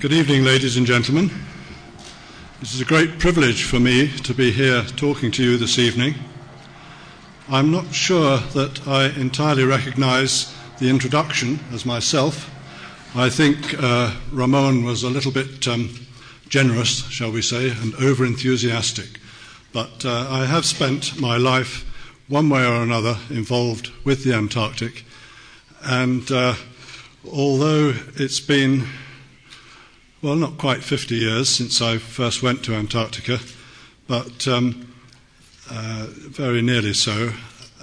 Good evening, ladies and gentlemen. It is a great privilege for me to be here talking to you this evening. I'm not sure that I entirely recognize the introduction as myself. I think uh, Ramon was a little bit um, generous, shall we say, and over enthusiastic. But uh, I have spent my life, one way or another, involved with the Antarctic. And uh, although it's been well, not quite 50 years since I first went to Antarctica, but um, uh, very nearly so.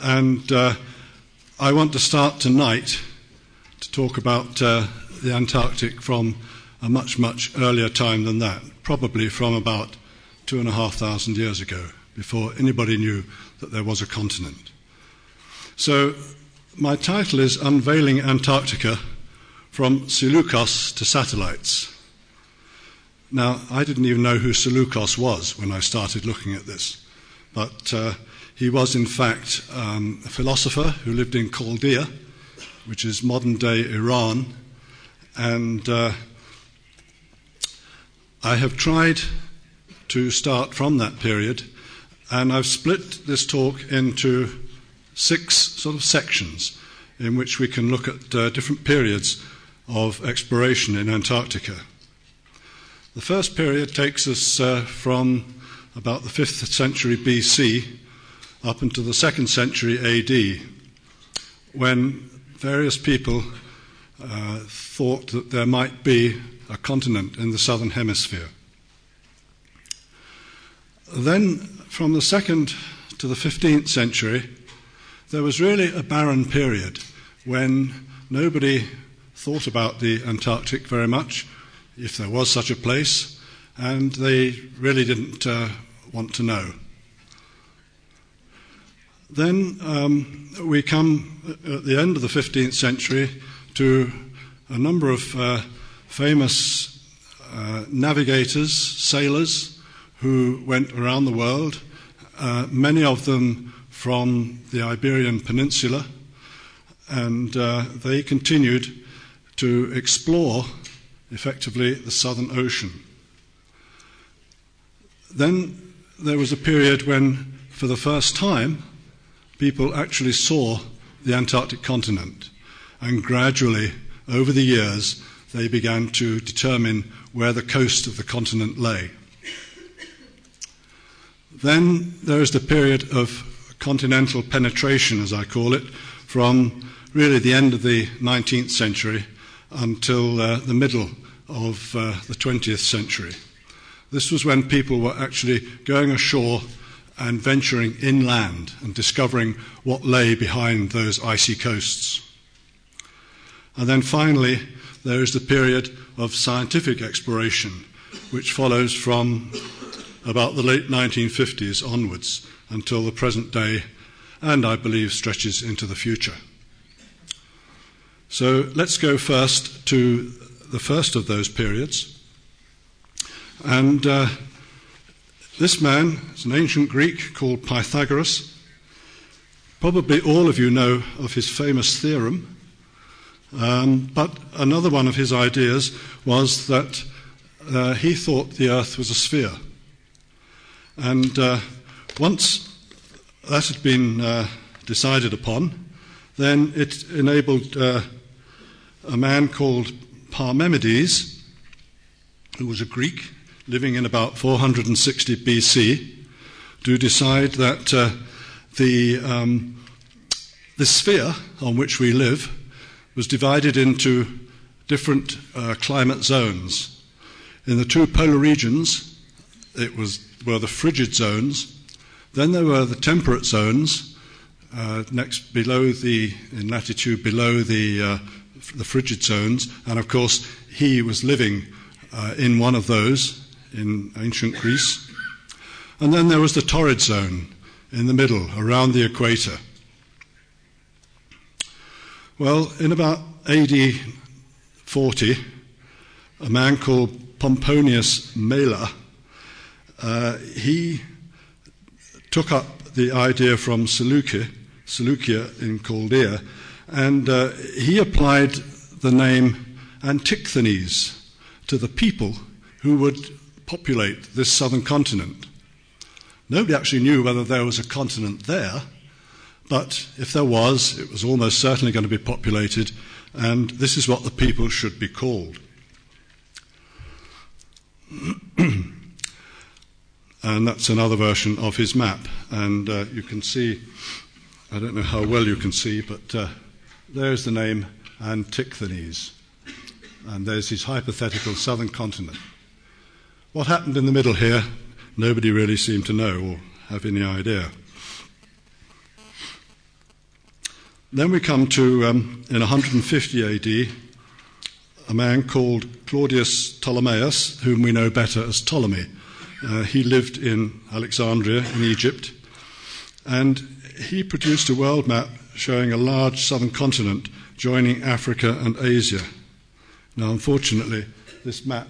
And uh, I want to start tonight to talk about uh, the Antarctic from a much, much earlier time than that, probably from about two and a half thousand years ago, before anybody knew that there was a continent. So, my title is Unveiling Antarctica from Seleucus to Satellites. Now, I didn't even know who Seleucus was when I started looking at this, but uh, he was, in fact, um, a philosopher who lived in Chaldea, which is modern day Iran, and uh, I have tried to start from that period, and I've split this talk into six sort of sections in which we can look at uh, different periods of exploration in Antarctica. The first period takes us uh, from about the 5th century BC up into the 2nd century AD, when various people uh, thought that there might be a continent in the southern hemisphere. Then, from the 2nd to the 15th century, there was really a barren period when nobody thought about the Antarctic very much if there was such a place, and they really didn't uh, want to know. Then um, we come at the end of the 15th century to a number of uh, famous uh, navigators, sailors, who went around the world, uh, many of them from the Iberian Peninsula, and uh, they continued to explore effectively the Southern Ocean. Then there was a period when, for the first time, people actually saw the Antarctic continent, and gradually, over the years, they began to determine where the coast of the continent lay. Then there is the period of continental penetration, as I call it, from really the end of the 19th century until uh, the middle of uh, the 20th century. This was when people were actually going ashore and venturing inland and discovering what lay behind those icy coasts. And then finally, there is the period of scientific exploration, which follows from about the late 1950s onwards until the present day, and I believe stretches into the future. So let's go first to the first of those periods. And uh, this man is an ancient Greek called Pythagoras. Probably all of you know of his famous theorem. Um, but another one of his ideas was that uh, he thought the earth was a sphere. And uh, once that had been uh, decided upon, then it enabled uh, a man called Parmenides, who was a Greek living in about 460 BC, to decide that uh, the, um, the sphere on which we live was divided into different uh, climate zones. In the two polar regions, it was, were the frigid zones. Then there were the temperate zones, uh, next below the, in latitude below the uh, the frigid zones, and of course, he was living uh, in one of those in ancient Greece. And then there was the torrid zone in the middle, around the equator. Well, in about AD 40, a man called Pomponius Mela, uh, he took up the idea from Seleucia, Seleucia in Chaldea and uh, he applied the name Antichthones to the people who would populate this southern continent. Nobody actually knew whether there was a continent there, but if there was, it was almost certainly going to be populated, and this is what the people should be called. and that's another version of his map. And uh, you can see, I don't know how well you can see, but uh, there's the name Antichthones. And there's his hypothetical southern continent. What happened in the middle here, nobody really seemed to know or have any idea. Then we come to, um, in 150 AD, a man called Claudius Ptolemaeus, whom we know better as Ptolemy. Uh, he lived in Alexandria in Egypt, and he produced a world map showing a large southern continent joining Africa and Asia. Now, unfortunately, this map,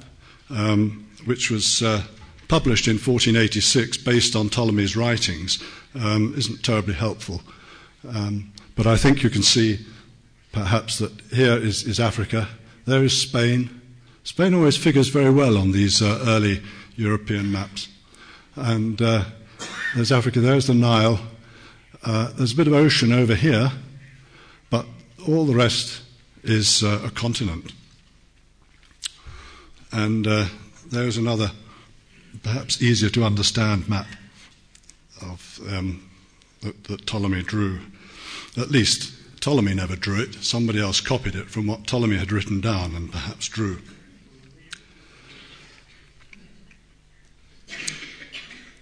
um, which was uh, published in 1486 based on Ptolemy's writings, um, isn't terribly helpful. Um, but I think you can see perhaps that here is, is Africa, there is Spain. Spain always figures very well on these uh, early European maps. And uh, there's Africa, there's the Nile. Uh, there's a bit of ocean over here, but all the rest is uh, a continent. And uh, there's another, perhaps easier to understand map of, um, that, that Ptolemy drew. At least Ptolemy never drew it. Somebody else copied it from what Ptolemy had written down and perhaps drew.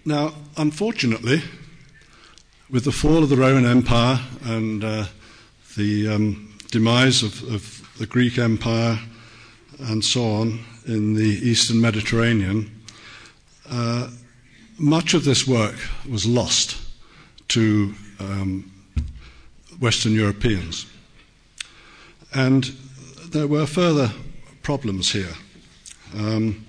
Now, unfortunately, with the fall of the Roman Empire and uh, the um, demise of, of, the Greek Empire and so on in the Eastern Mediterranean, uh, much of this work was lost to um, Western Europeans. And there were further problems here. Um,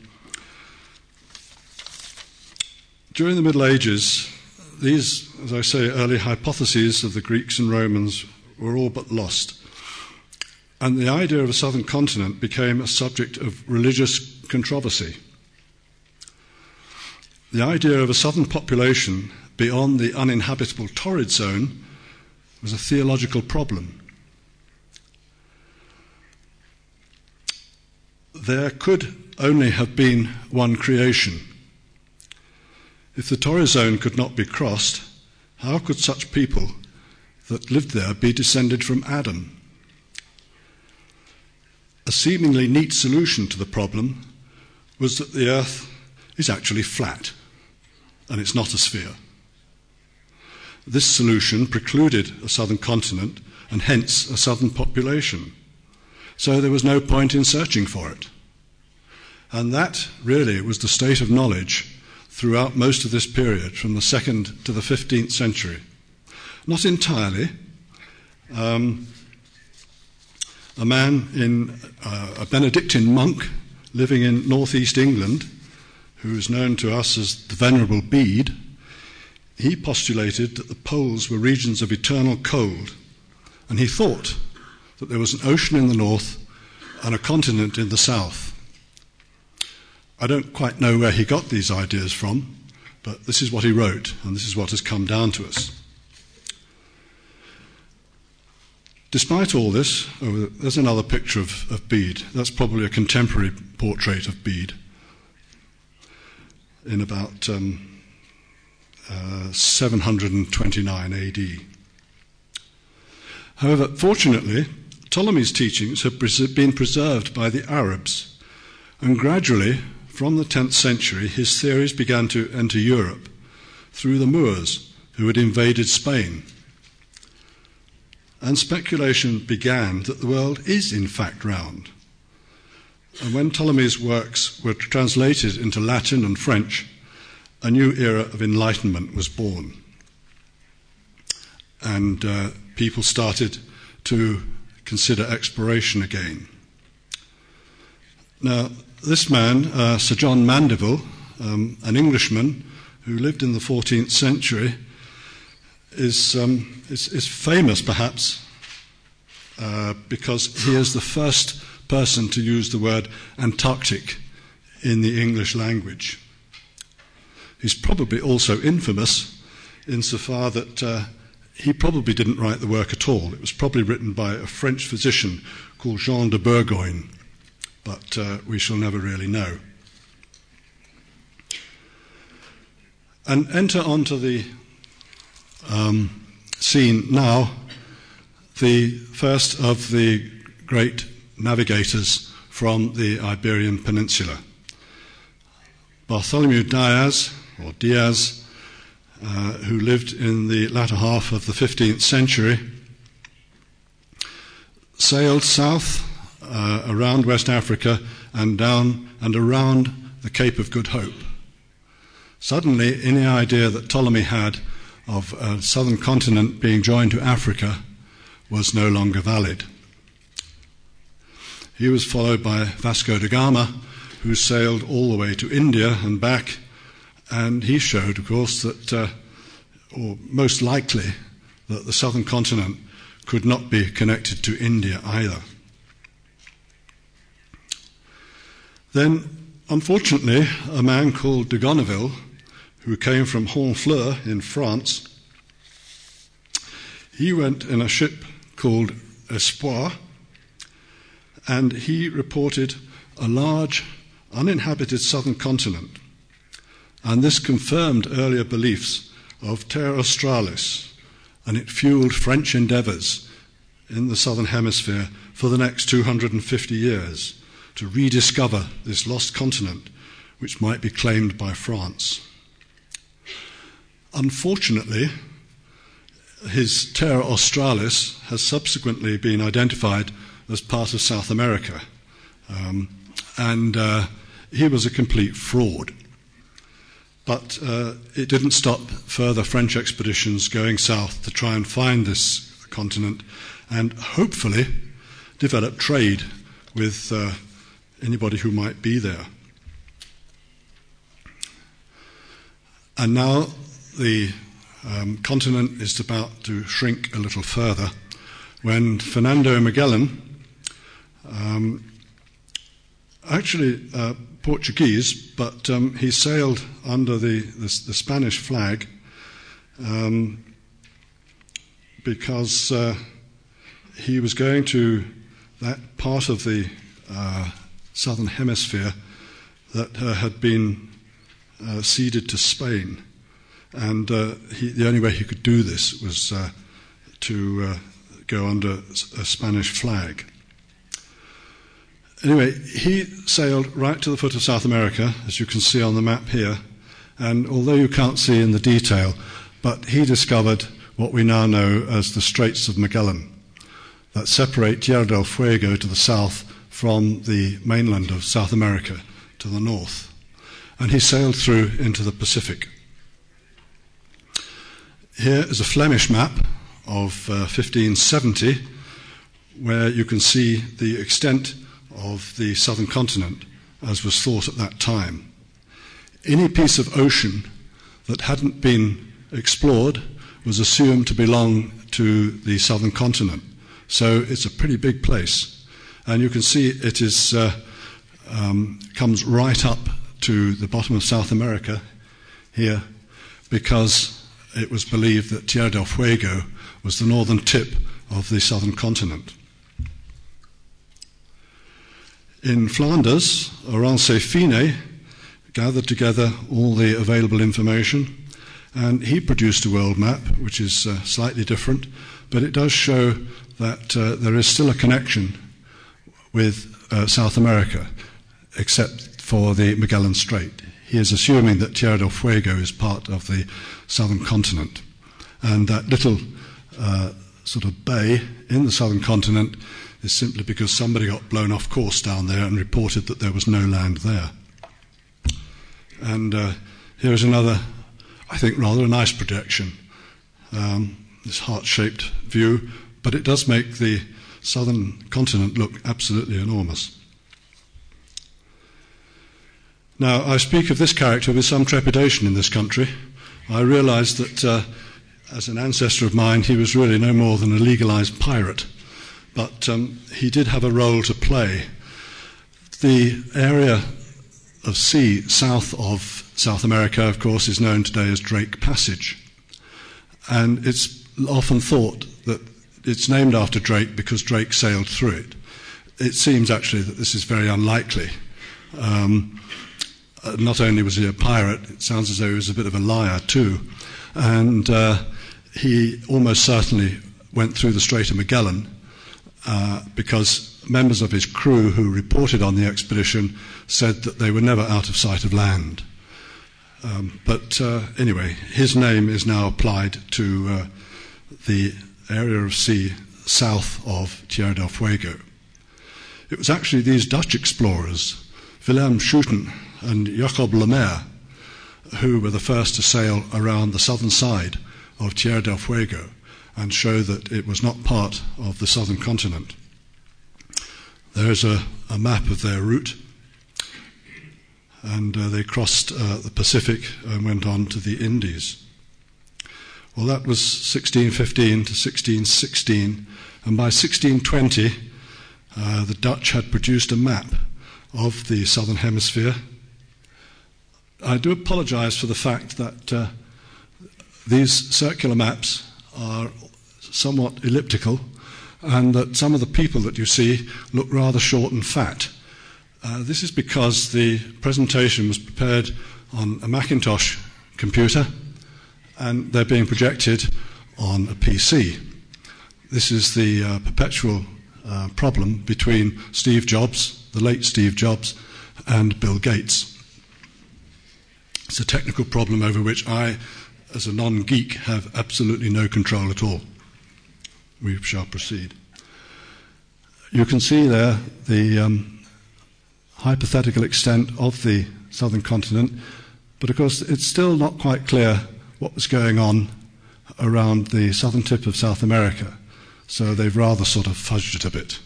during the Middle Ages, these, as I say, early hypotheses of the Greeks and Romans were all but lost. And the idea of a southern continent became a subject of religious controversy. The idea of a southern population beyond the uninhabitable torrid zone was a theological problem. There could only have been one creation. If the torrid zone could not be crossed, how could such people that lived there be descended from Adam? A seemingly neat solution to the problem was that the earth is actually flat and it's not a sphere. This solution precluded a southern continent and hence a southern population. So there was no point in searching for it. And that really was the state of knowledge throughout most of this period, from the second to the 15th century. Not entirely. Um, a man in uh, a Benedictine monk living in northeast England, who is known to us as the Venerable Bede, he postulated that the poles were regions of eternal cold, and he thought that there was an ocean in the north and a continent in the south. I don't quite know where he got these ideas from, but this is what he wrote, and this is what has come down to us. Despite all this, oh, there's another picture of, of Bede. That's probably a contemporary portrait of Bede in about um, uh, 729 AD. However, fortunately, Ptolemy's teachings have been preserved by the Arabs, and gradually, from the 10th century, his theories began to enter Europe through the Moors, who had invaded Spain. And speculation began that the world is in fact round. And when Ptolemy's works were translated into Latin and French, a new era of enlightenment was born. And uh, people started to consider exploration again. Now, this man, uh, Sir John Mandeville, um, an Englishman who lived in the 14th century, is, um, is, is famous perhaps uh, because he is the first person to use the word Antarctic in the English language. He's probably also infamous insofar that uh, he probably didn't write the work at all. It was probably written by a French physician called Jean de Bourgogne, but uh, we shall never really know. And enter onto the um, scene now the first of the great navigators from the Iberian Peninsula. Bartholomew Diaz, or Diaz, uh, who lived in the latter half of the 15th century, sailed south uh, around West Africa and down and around the Cape of Good Hope. Suddenly, any idea that Ptolemy had of a southern continent being joined to Africa was no longer valid. He was followed by Vasco da Gama, who sailed all the way to India and back, and he showed, of course, that, uh, or most likely, that the southern continent could not be connected to India either. Then, unfortunately, a man called de Gonneville, who came from Honfleur in France, he went in a ship called Espoir, and he reported a large uninhabited southern continent. And this confirmed earlier beliefs of Terra Australis, and it fueled French endeavours in the southern hemisphere for the next 250 years to rediscover this lost continent, which might be claimed by France. Unfortunately, his Terra Australis has subsequently been identified as part of South America. Um, and uh, he was a complete fraud. But uh, it didn't stop further French expeditions going south to try and find this continent and hopefully develop trade with uh, anybody who might be there. And now the um, continent is about to shrink a little further when Fernando Magellan, um, actually uh, Portuguese, but um, he sailed under the, the, the Spanish flag um, because uh, he was going to that part of the uh, southern hemisphere that uh, had been uh, ceded to Spain. And uh, he, the only way he could do this was uh, to uh, go under a Spanish flag. Anyway, he sailed right to the foot of South America, as you can see on the map here. And although you can't see in the detail, but he discovered what we now know as the Straits of Magellan that separate Tierra del Fuego to the south from the mainland of South America to the north. And he sailed through into the Pacific. Here is a Flemish map of uh, 1570 where you can see the extent of the southern continent as was thought at that time. Any piece of ocean that hadn't been explored was assumed to belong to the southern continent. So it's a pretty big place. And you can see it is, uh, um, comes right up to the bottom of South America here because it was believed that Tierra del Fuego was the northern tip of the southern continent. In Flanders, Oronce Finé gathered together all the available information and he produced a world map which is uh, slightly different, but it does show that uh, there is still a connection with uh, South America, except for the Magellan Strait. He is assuming that Tierra del Fuego is part of the southern continent. And that little uh, sort of bay in the southern continent is simply because somebody got blown off course down there and reported that there was no land there. And uh, here is another, I think, rather a nice projection. Um, this heart shaped view, but it does make the southern continent look absolutely enormous. Now, I speak of this character with some trepidation in this country. I realise that uh, as an ancestor of mine, he was really no more than a legalized pirate. But um, he did have a role to play The area of sea south of South America, of course, is known today as Drake Passage. And it's often thought that it's named after Drake because Drake sailed through it. It seems actually that this is very unlikely. Um, uh, not only was he a pirate, it sounds as though he was a bit of a liar too. And uh, he almost certainly went through the Strait of Magellan uh, because members of his crew who reported on the expedition said that they were never out of sight of land. Um, but uh, anyway, his name is now applied to uh, the area of sea south of Tierra del Fuego. It was actually these Dutch explorers, Willem Schouten and Jacob Lemaire, who were the first to sail around the southern side of Tierra del Fuego and show that it was not part of the southern continent. There's a, a map of their route, and uh, they crossed uh, the Pacific and went on to the Indies. Well, that was 1615 to 1616, and by 1620, uh, the Dutch had produced a map of the southern hemisphere. I do apologize for the fact that uh, these circular maps are somewhat elliptical and that some of the people that you see look rather short and fat. Uh, this is because the presentation was prepared on a Macintosh computer and they're being projected on a PC. This is the uh, perpetual uh, problem between Steve Jobs, the late Steve Jobs, and Bill Gates. It's a technical problem over which I, as a non geek, have absolutely no control at all we shall proceed. You can see there the um, hypothetical extent of the southern continent, but of course it's still not quite clear what was going on around the southern tip of South America, so they've rather sort of fudged it a bit.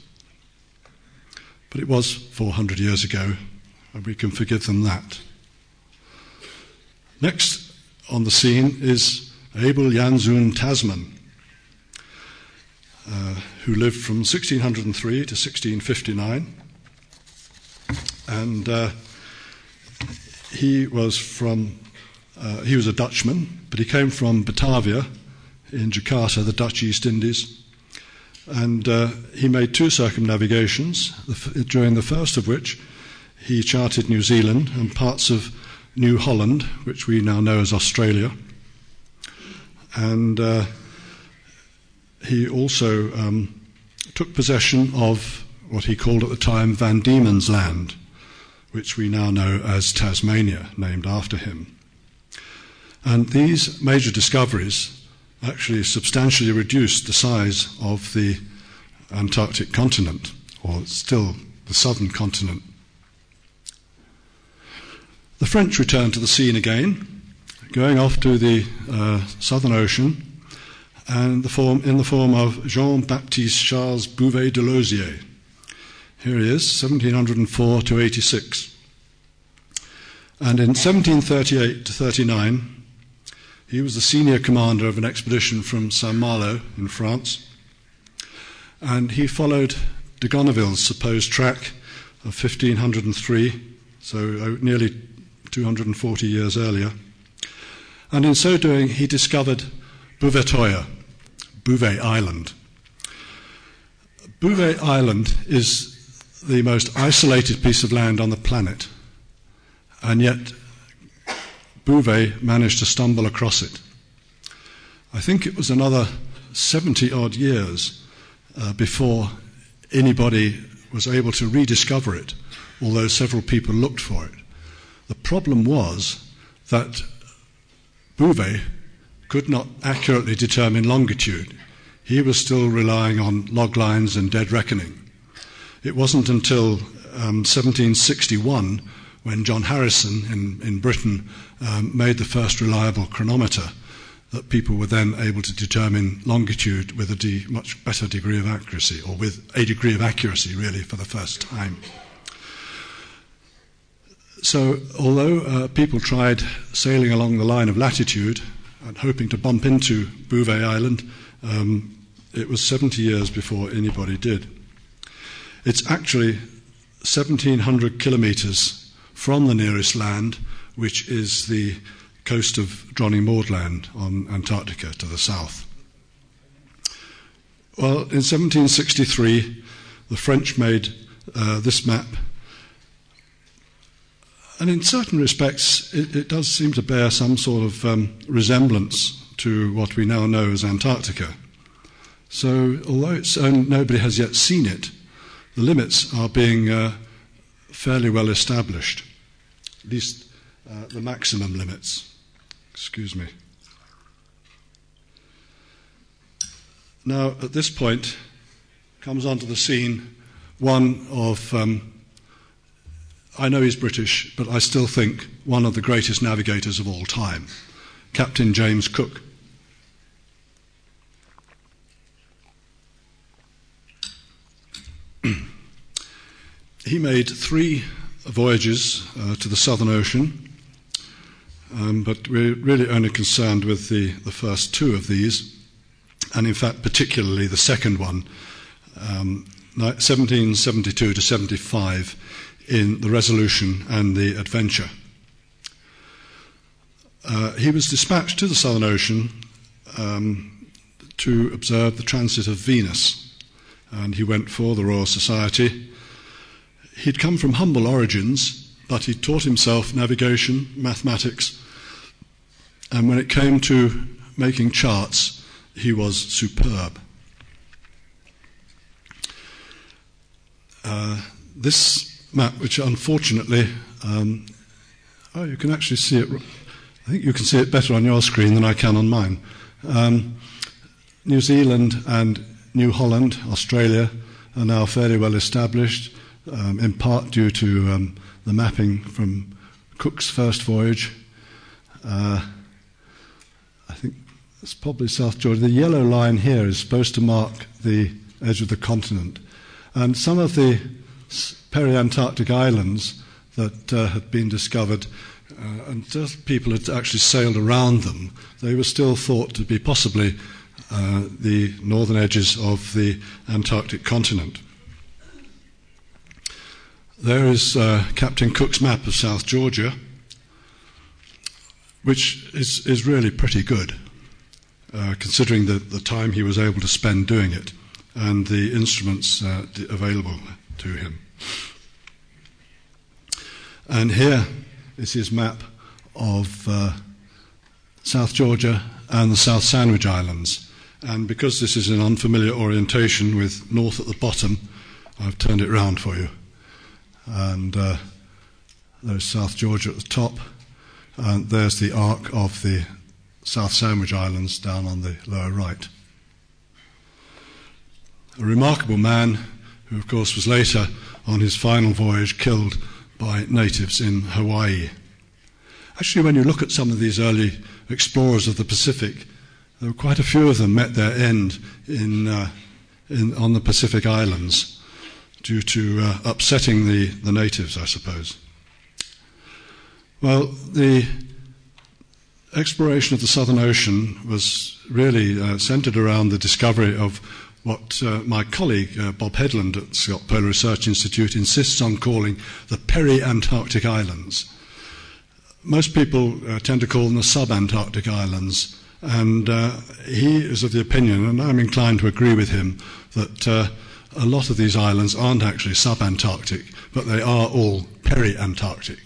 But it was 400 years ago, and we can forgive them that. Next on the scene is Abel Janszoon Tasman. Uh, who lived from 1603 to 1659. And uh, he was from, uh, he was a Dutchman, but he came from Batavia in Jakarta, the Dutch East Indies. And uh, he made two circumnavigations, during the first of which he charted New Zealand and parts of New Holland, which we now know as Australia. And uh, he also um, took possession of what he called at the time Van Diemen's Land, which we now know as Tasmania, named after him. And these major discoveries actually substantially reduced the size of the Antarctic continent, or still the southern continent. The French returned to the scene again, going off to the uh, Southern Ocean and the form, in the form of Jean Baptiste Charles Bouvet de Lozier. Here he is, 1704 to 86. And in 1738 to 39, he was the senior commander of an expedition from Saint Malo in France. And he followed de Gonneville's supposed track of 1503, so uh, nearly 240 years earlier. And in so doing, he discovered Bouvetoya, Bouvet Island. Bouvet Island is the most isolated piece of land on the planet, and yet Bouvet managed to stumble across it. I think it was another 70 odd years uh, before anybody was able to rediscover it, although several people looked for it. The problem was that Bouvet could not accurately determine longitude. He was still relying on log lines and dead reckoning. It wasn't until um, 1761 when John Harrison in, in Britain um, made the first reliable chronometer that people were then able to determine longitude with a de- much better degree of accuracy, or with a degree of accuracy, really, for the first time. So, although uh, people tried sailing along the line of latitude, and hoping to bump into Bouvet Island. Um, it was 70 years before anybody did. It's actually 1700 kilometres from the nearest land, which is the coast of Dronning Maud Land on Antarctica to the south. Well, in 1763, the French made uh, this map, and in certain respects, it, it, does seem to bear some sort of um, resemblance to what we now know as Antarctica. So, although it's, nobody has yet seen it, the limits are being uh, fairly well established, at least uh, the maximum limits. Excuse me. Now, at this point, comes onto the scene one of, um, I know he's British, but I still think one of the greatest navigators of all time, Captain James Cook. he made three voyages uh, to the Southern Ocean, um, but we're really only concerned with the, the first two of these, and in fact, particularly the second one, um, 1772 to 75, in the Resolution and the Adventure. Uh, he was dispatched to the Southern Ocean um, to observe the transit of Venus, and he went for the Royal Society He'd come from humble origins, but he'd taught himself navigation, mathematics, and when it came to making charts, he was superb. Uh, this map, which unfortunately, um, oh, you can actually see it. I think you can see it better on your screen than I can on mine. Um, New Zealand and New Holland, Australia, are now fairly well established um, in part due to um, the mapping from Cook's first voyage. Uh, I think it's probably South Georgia. The yellow line here is supposed to mark the edge of the continent. And some of the peri-Antarctic islands that uh, had been discovered, uh, and people had actually sailed around them, they were still thought to be possibly uh, the northern edges of the Antarctic continent. There is uh, Captain Cook's map of South Georgia, which is, is really pretty good, uh, considering the, the time he was able to spend doing it and the instruments uh, available to him. And here is his map of uh, South Georgia and the South Sandwich Islands. And because this is an unfamiliar orientation with north at the bottom, I've turned it round for you and uh, there's South Georgia at the top, and there's the arc of the South Sandwich Islands down on the lower right. A remarkable man who, of course, was later on his final voyage killed by natives in Hawaii. Actually, when you look at some of these early explorers of the Pacific, there were quite a few of them met their end in, uh, in, on the Pacific Islands due to uh, upsetting the, the natives, I suppose. Well, the exploration of the Southern Ocean was really uh, centered around the discovery of what uh, my colleague uh, Bob Headland at Scott Polar Research Institute insists on calling the peri-Antarctic Islands. Most people uh, tend to call them the sub-Antarctic Islands, and uh, he is of the opinion, and I'm inclined to agree with him, that a lot of these islands aren't actually sub-Antarctic, but they are all peri-Antarctic.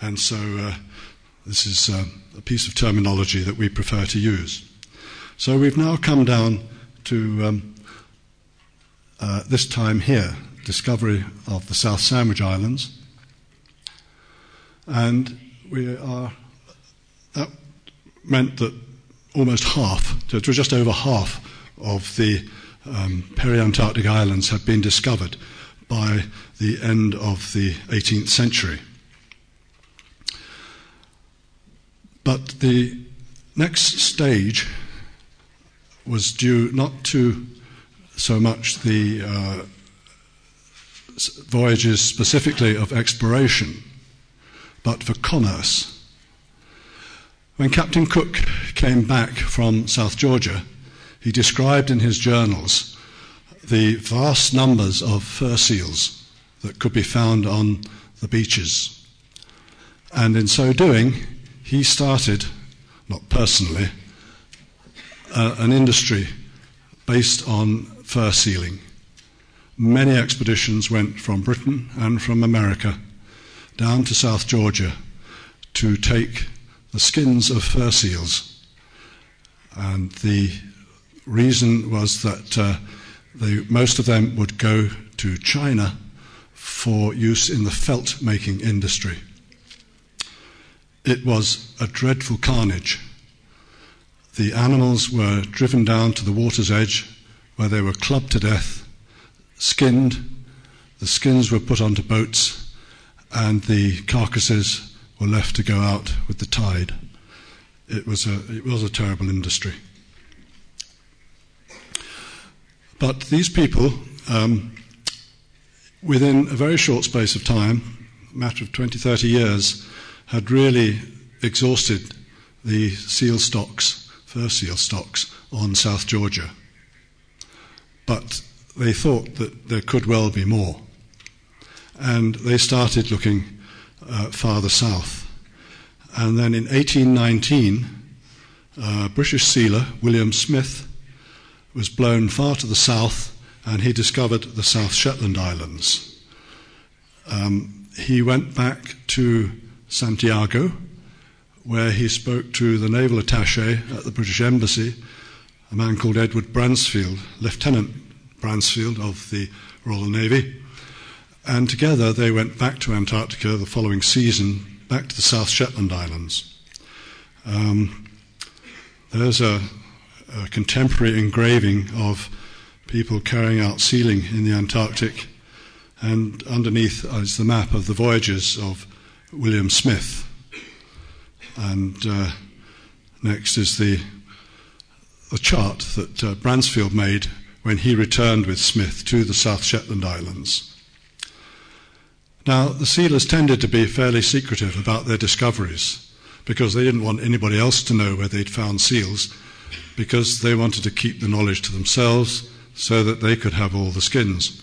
And so uh, this is uh, a piece of terminology that we prefer to use. So we've now come down to um, uh, this time here, discovery of the South Sandwich Islands. And we are, that meant that almost half, it was just over half of the um, peri-Antarctic islands had been discovered by the end of the 18th century. But the next stage was due not to so much the uh, voyages specifically of exploration, but for commerce. When Captain Cook came back from South Georgia, he described in his journals the vast numbers of fur seals that could be found on the beaches. And in so doing, he started, not personally, uh, an industry based on fur sealing. Many expeditions went from Britain and from America down to South Georgia to take the skins of fur seals. And the reason was that uh, they, most of them would go to China for use in the felt making industry. It was a dreadful carnage. The animals were driven down to the water's edge where they were clubbed to death, skinned, the skins were put onto boats, and the carcasses were left to go out with the tide. It was a, it was a terrible industry. But these people, um, within a very short space of time, a matter of 20, 30 years, had really exhausted the seal stocks, fur seal stocks, on South Georgia. But they thought that there could well be more. And they started looking uh, farther south. And then in 1819, a British sealer, William Smith, was blown far to the south and he discovered the South Shetland Islands. Um, he went back to Santiago, where he spoke to the naval attache at the British Embassy, a man called Edward Bransfield, Lieutenant Bransfield of the Royal Navy. And together they went back to Antarctica the following season, back to the South Shetland Islands. Um, there's a, a contemporary engraving of people carrying out sealing in the Antarctic, and underneath is the map of the voyages of William Smith. And uh, next is the, the chart that uh, Bransfield made when he returned with Smith to the South Shetland Islands. Now, the sealers tended to be fairly secretive about their discoveries because they didn't want anybody else to know where they'd found seals because they wanted to keep the knowledge to themselves so that they could have all the skins.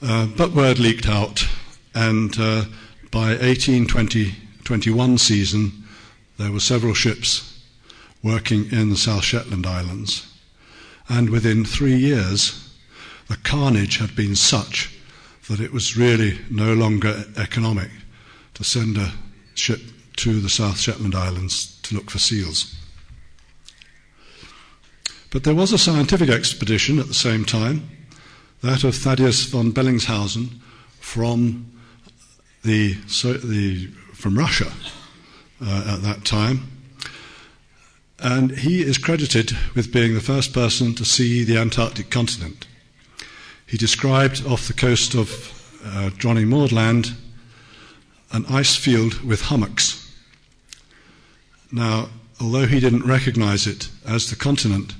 Uh, but word leaked out, and uh, by 1820-21 season, there were several ships working in the South Shetland Islands. And within three years, the carnage had been such that it was really no longer economic to send a ship to the South Shetland Islands to look for seals. But there was a scientific expedition at the same time, that of Thaddeus von Bellingshausen from, the, so, the, from Russia uh, at that time. And he is credited with being the first person to see the Antarctic continent. He described off the coast of uh, Dronning Maud Land an ice field with hummocks. Now, although he didn't recognize it as the continent,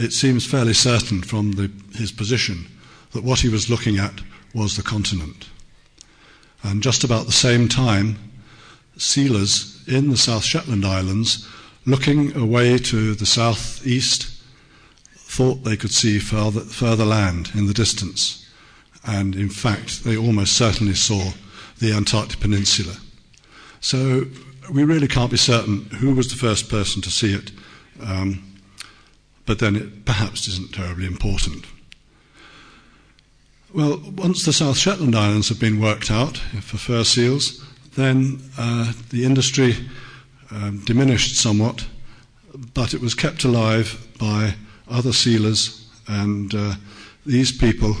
it seems fairly certain from the, his position that what he was looking at was the continent. And just about the same time, sealers in the South Shetland Islands, looking away to the southeast, thought they could see further, further land in the distance. And in fact, they almost certainly saw the Antarctic Peninsula. So we really can't be certain who was the first person to see it. Um, but then it perhaps isn't terribly important. Well, once the South Shetland Islands have been worked out for fur seals, then uh, the industry um, diminished somewhat, but it was kept alive by other sealers, and uh, these people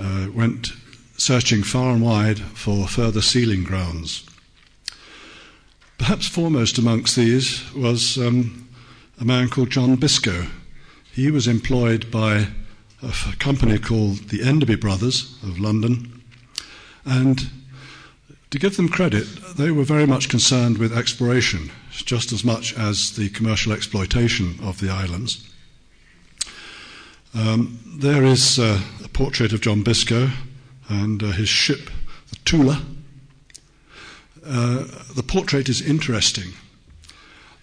uh, went searching far and wide for further sealing grounds. Perhaps foremost amongst these was um, a man called John Biscoe, he was employed by a company called the Enderby Brothers of London. And to give them credit, they were very much concerned with exploration, just as much as the commercial exploitation of the islands. Um, there is uh, a portrait of John Biscoe and uh, his ship, the Tula. Uh, the portrait is interesting.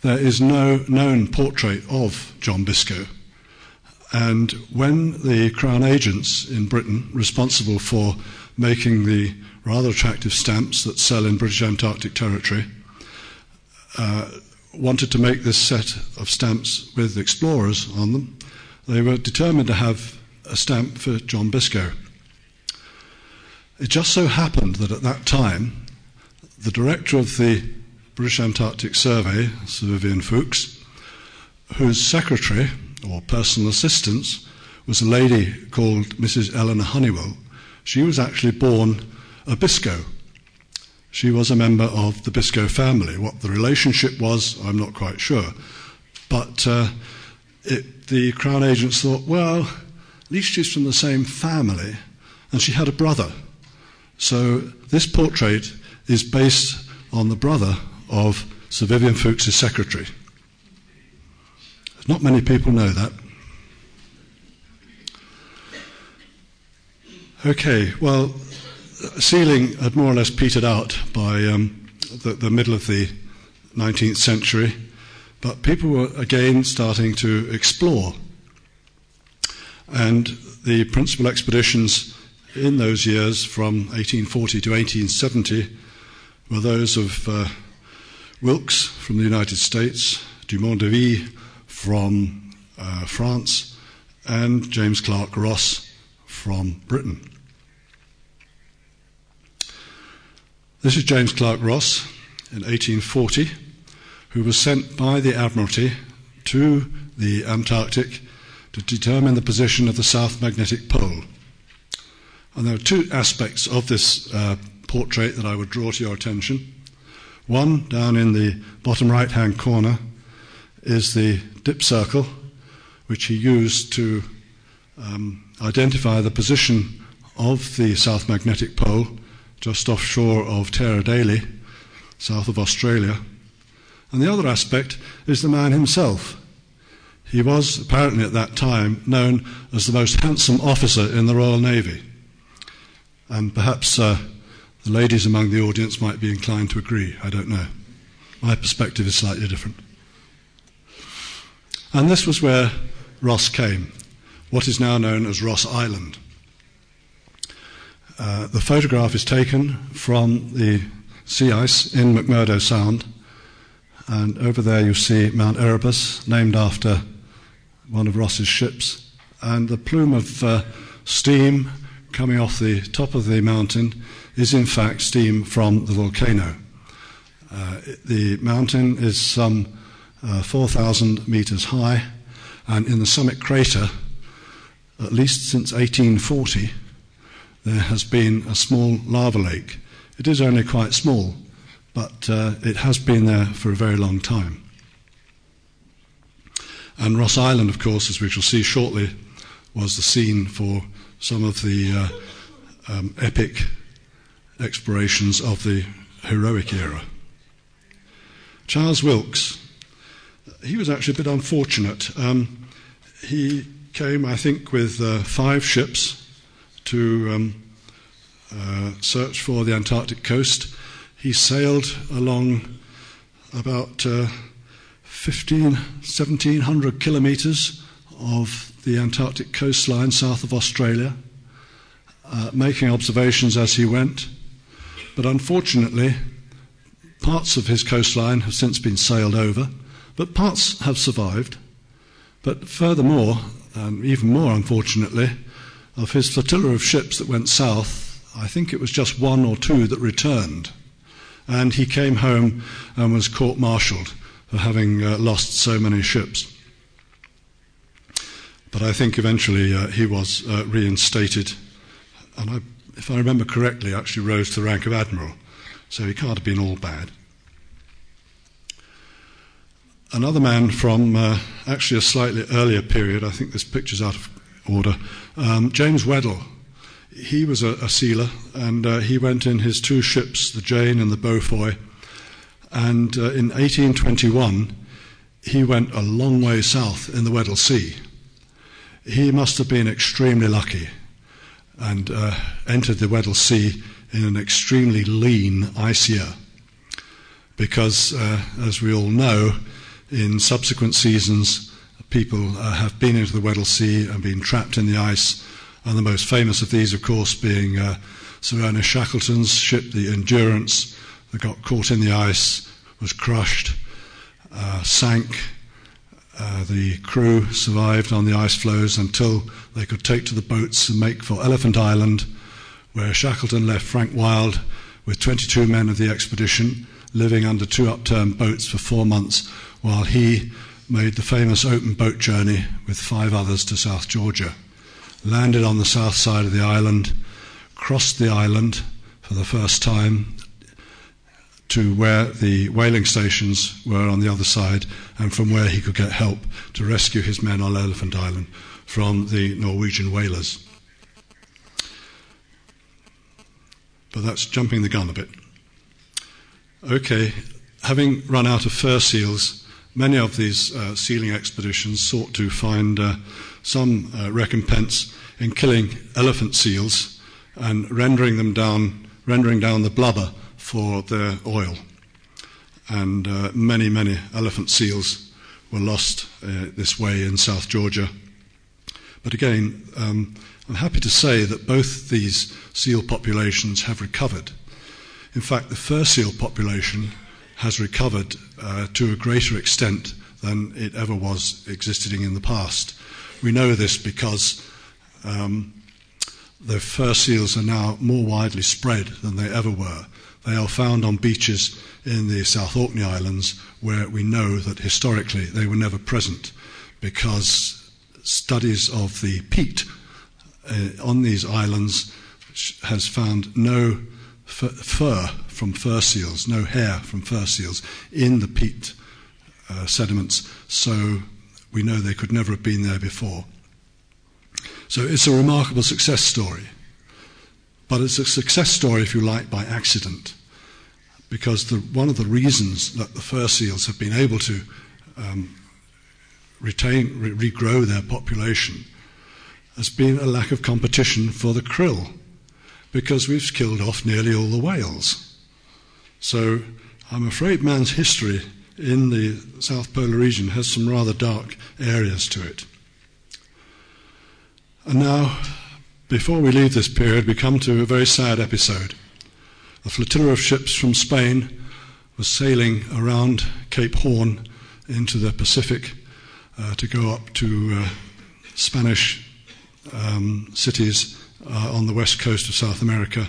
There is no known portrait of John Biscoe And when the Crown agents in Britain, responsible for making the rather attractive stamps that sell in British Antarctic territory, uh, wanted to make this set of stamps with explorers on them, they were determined to have a stamp for John Biscoe. It just so happened that at that time, the director of the British Antarctic Survey, Sir Vivian Fuchs, whose secretary or personal assistant was a lady called Mrs. Eleanor Honeywell, she was actually born a Biscoe. She was a member of the Biscoe family. What the relationship was, I'm not quite sure. But uh, it, the Crown agents thought, well, at least she's from the same family, and she had a brother. So this portrait is based on the brother of Sir Vivian Fuchs' secretary. Not many people know that. Okay, well, sealing had more or less petered out by um, the, the middle of the 19th century, but people were again starting to explore. And the principal expeditions in those years, from 1840 to 1870, were those of uh, Wilkes from the United States, Dumont d'Urville from uh, France, and James Clark Ross from Britain. This is James Clark Ross in 1840, who was sent by the Admiralty to the Antarctic to determine the position of the South Magnetic Pole. And there are two aspects of this uh, portrait that I would draw to your attention. One, down in the bottom right hand corner, is the dip circle, which he used to um, identify the position of the South Magnetic Pole just offshore of Terre Adélie, south of Australia. And the other aspect is the man himself. He was apparently at that time known as the most handsome officer in the Royal Navy. And perhaps uh, the ladies among the audience might be inclined to agree. I don't know. My perspective is slightly different. And this was where Ross came, what is now known as Ross Island. Uh, the photograph is taken from the sea ice in McMurdo Sound, and over there you see Mount Erebus, named after one of Ross's ships, and the plume of uh, steam coming off the top of the mountain is in fact steam from the volcano. Uh, the mountain is some uh, 4,000 meters high, and in the summit crater, at least since 1840, there has been a small lava lake. It is only quite small, but uh, it has been there for a very long time. And Ross Island, of course, as we shall see shortly, was the scene for some of the uh, um, epic explorations of the heroic era. Charles Wilkes he was actually a bit unfortunate. Um, he came, I think, with uh, five ships to um, uh, search for the Antarctic coast. He sailed along about uh, 15, 1700 kilometres of the Antarctic coastline south of Australia, uh, making observations as he went. But unfortunately, parts of his coastline have since been sailed over but parts have survived. But furthermore, um, even more unfortunately, of his flotilla of ships that went south, I think it was just one or two that returned. And he came home and was court martialed for having uh, lost so many ships. But I think eventually uh, he was uh, reinstated, and I, if I remember correctly, actually rose to the rank of admiral. So he can't have been all bad another man from uh, actually a slightly earlier period, I think this picture's out of order, um, James Weddell. He was a, a sealer and uh, he went in his two ships, the Jane and the Beaufoy. And uh, in 1821, he went a long way south in the Weddell Sea. He must have been extremely lucky and uh, entered the Weddell Sea in an extremely lean ice year. Because, uh, as we all know, in subsequent seasons, people uh, have been into the Weddell Sea and been trapped in the ice, and the most famous of these, of course, being uh, Sir Ernest Shackleton's ship, the Endurance, that got caught in the ice, was crushed, uh, sank. Uh, the crew survived on the ice floes until they could take to the boats and make for Elephant Island, where Shackleton left Frank Wild with 22 men of the expedition living under two upturned boats for four months while he made the famous open boat journey with five others to South Georgia. Landed on the south side of the island, crossed the island for the first time to where the whaling stations were on the other side, and from where he could get help to rescue his men on Elephant Island from the Norwegian whalers. But that's jumping the gun a bit. Okay, having run out of fur seals, many of these uh, sealing expeditions sought to find uh, some uh, recompense in killing elephant seals and rendering them down, rendering down the blubber for their oil. And uh, many, many elephant seals were lost uh, this way in South Georgia. But again, um, I'm happy to say that both these seal populations have recovered in fact, the fur seal population has recovered uh, to a greater extent than it ever was existing in the past. We know this because um, the fur seals are now more widely spread than they ever were. They are found on beaches in the South Orkney Islands where we know that historically they were never present because studies of the peat uh, on these islands has found no fur from fur seals, no hair from fur seals in the peat uh, sediments, so we know they could never have been there before. So it's a remarkable success story. But it's a success story, if you like, by accident. Because the, one of the reasons that the fur seals have been able to um, retain, re- regrow their population has been a lack of competition for the krill because we've killed off nearly all the whales. So I'm afraid man's history in the South Polar region has some rather dark areas to it. And now, before we leave this period, we come to a very sad episode. A flotilla of ships from Spain was sailing around Cape Horn into the Pacific uh, to go up to uh, Spanish um, cities uh, on the west coast of South America